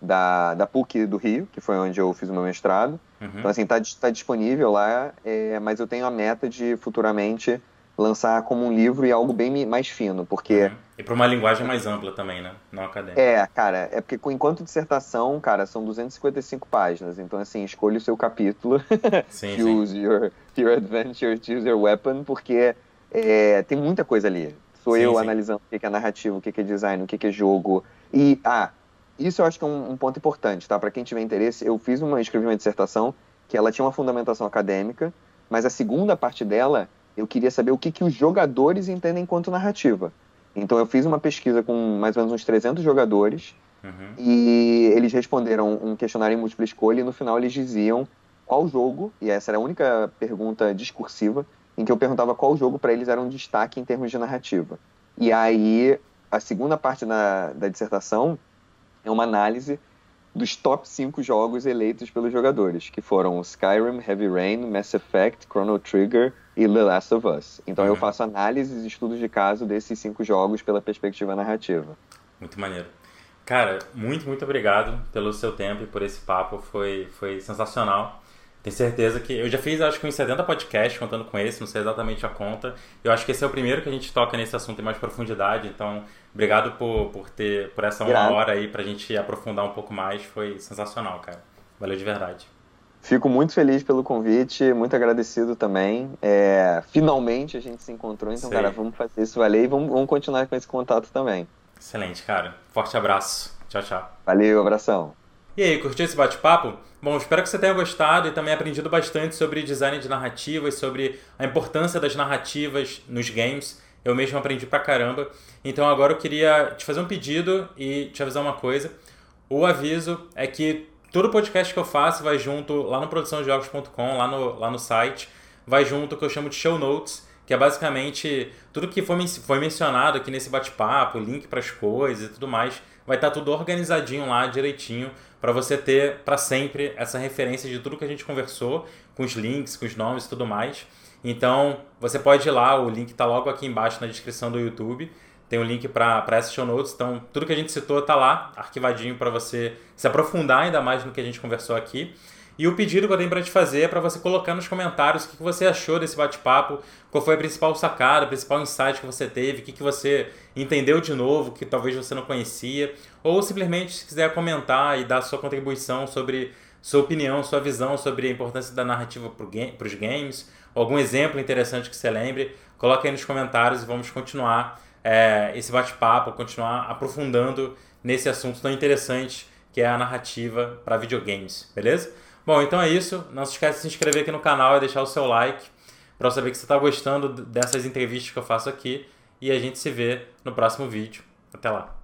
da, da PUC do Rio, que foi onde eu fiz o meu mestrado. Uhum. Então, assim, está tá disponível lá, é, mas eu tenho a meta de futuramente lançar como um livro e algo bem mais fino, porque... Uhum. E para uma linguagem mais ampla também, né? Não acadêmica. É, cara, é porque enquanto dissertação, cara, são 255 páginas, então assim, escolha o seu capítulo, [laughs] sim, choose sim. Your, your adventure, choose your weapon, porque é, tem muita coisa ali. Sou sim, eu analisando o que é narrativa, o que é design, o que é jogo, e, ah, isso eu acho que é um, um ponto importante, tá? Para quem tiver interesse, eu fiz uma, escrevi uma dissertação que ela tinha uma fundamentação acadêmica, mas a segunda parte dela eu queria saber o que, que os jogadores entendem enquanto narrativa. Então eu fiz uma pesquisa com mais ou menos uns 300 jogadores uhum. e eles responderam um questionário em múltipla escolha e no final eles diziam qual jogo, e essa era a única pergunta discursiva, em que eu perguntava qual jogo para eles era um destaque em termos de narrativa. E aí a segunda parte da, da dissertação é uma análise dos top 5 jogos eleitos pelos jogadores, que foram Skyrim, Heavy Rain, Mass Effect, Chrono Trigger e The Last of Us. Então uhum. eu faço análises e estudos de caso desses cinco jogos pela perspectiva narrativa. Muito maneiro. Cara, muito, muito obrigado pelo seu tempo e por esse papo, foi, foi sensacional. Tenho certeza que. Eu já fiz acho que uns 70 podcasts contando com esse, não sei exatamente a conta. Eu acho que esse é o primeiro que a gente toca nesse assunto em mais profundidade, então obrigado por, por ter por essa uma hora aí pra gente aprofundar um pouco mais. Foi sensacional, cara. Valeu de verdade. Fico muito feliz pelo convite, muito agradecido também. É, finalmente a gente se encontrou, então, Sei. cara, vamos fazer isso valer e vamos, vamos continuar com esse contato também. Excelente, cara. Forte abraço. Tchau, tchau. Valeu, abração. E aí, curtiu esse bate-papo? Bom, espero que você tenha gostado e também aprendido bastante sobre design de narrativas, sobre a importância das narrativas nos games. Eu mesmo aprendi pra caramba. Então agora eu queria te fazer um pedido e te avisar uma coisa. O aviso é que todo podcast que eu faço vai junto lá no produçãojogos.com, lá no, lá no site, vai junto que eu chamo de show notes, que é basicamente tudo que foi, foi mencionado aqui nesse bate-papo, link para as coisas e tudo mais, vai estar tá tudo organizadinho lá, direitinho, para você ter para sempre essa referência de tudo que a gente conversou, com os links, com os nomes e tudo mais. Então, você pode ir lá, o link está logo aqui embaixo na descrição do YouTube tem o um link para essa show notes. Então, tudo que a gente citou está lá, arquivadinho para você se aprofundar ainda mais no que a gente conversou aqui. E o pedido que eu tenho para te fazer é para você colocar nos comentários o que, você achou desse bate-papo, qual foi a principal sacada, o principal insight que você teve, o que, que você entendeu de novo, que talvez você não conhecia, ou simplesmente se quiser comentar e dar sua contribuição sobre sua opinião, sua visão sobre a importância da narrativa para os games, algum exemplo interessante que você lembre, coloque aí nos comentários e vamos continuar é, esse bate-papo, continuar aprofundando nesse assunto tão interessante que é a narrativa para videogames, beleza? Bom, então é isso. Não se esqueça de se inscrever aqui no canal e deixar o seu like para saber que você está gostando dessas entrevistas que eu faço aqui. E a gente se vê no próximo vídeo. Até lá!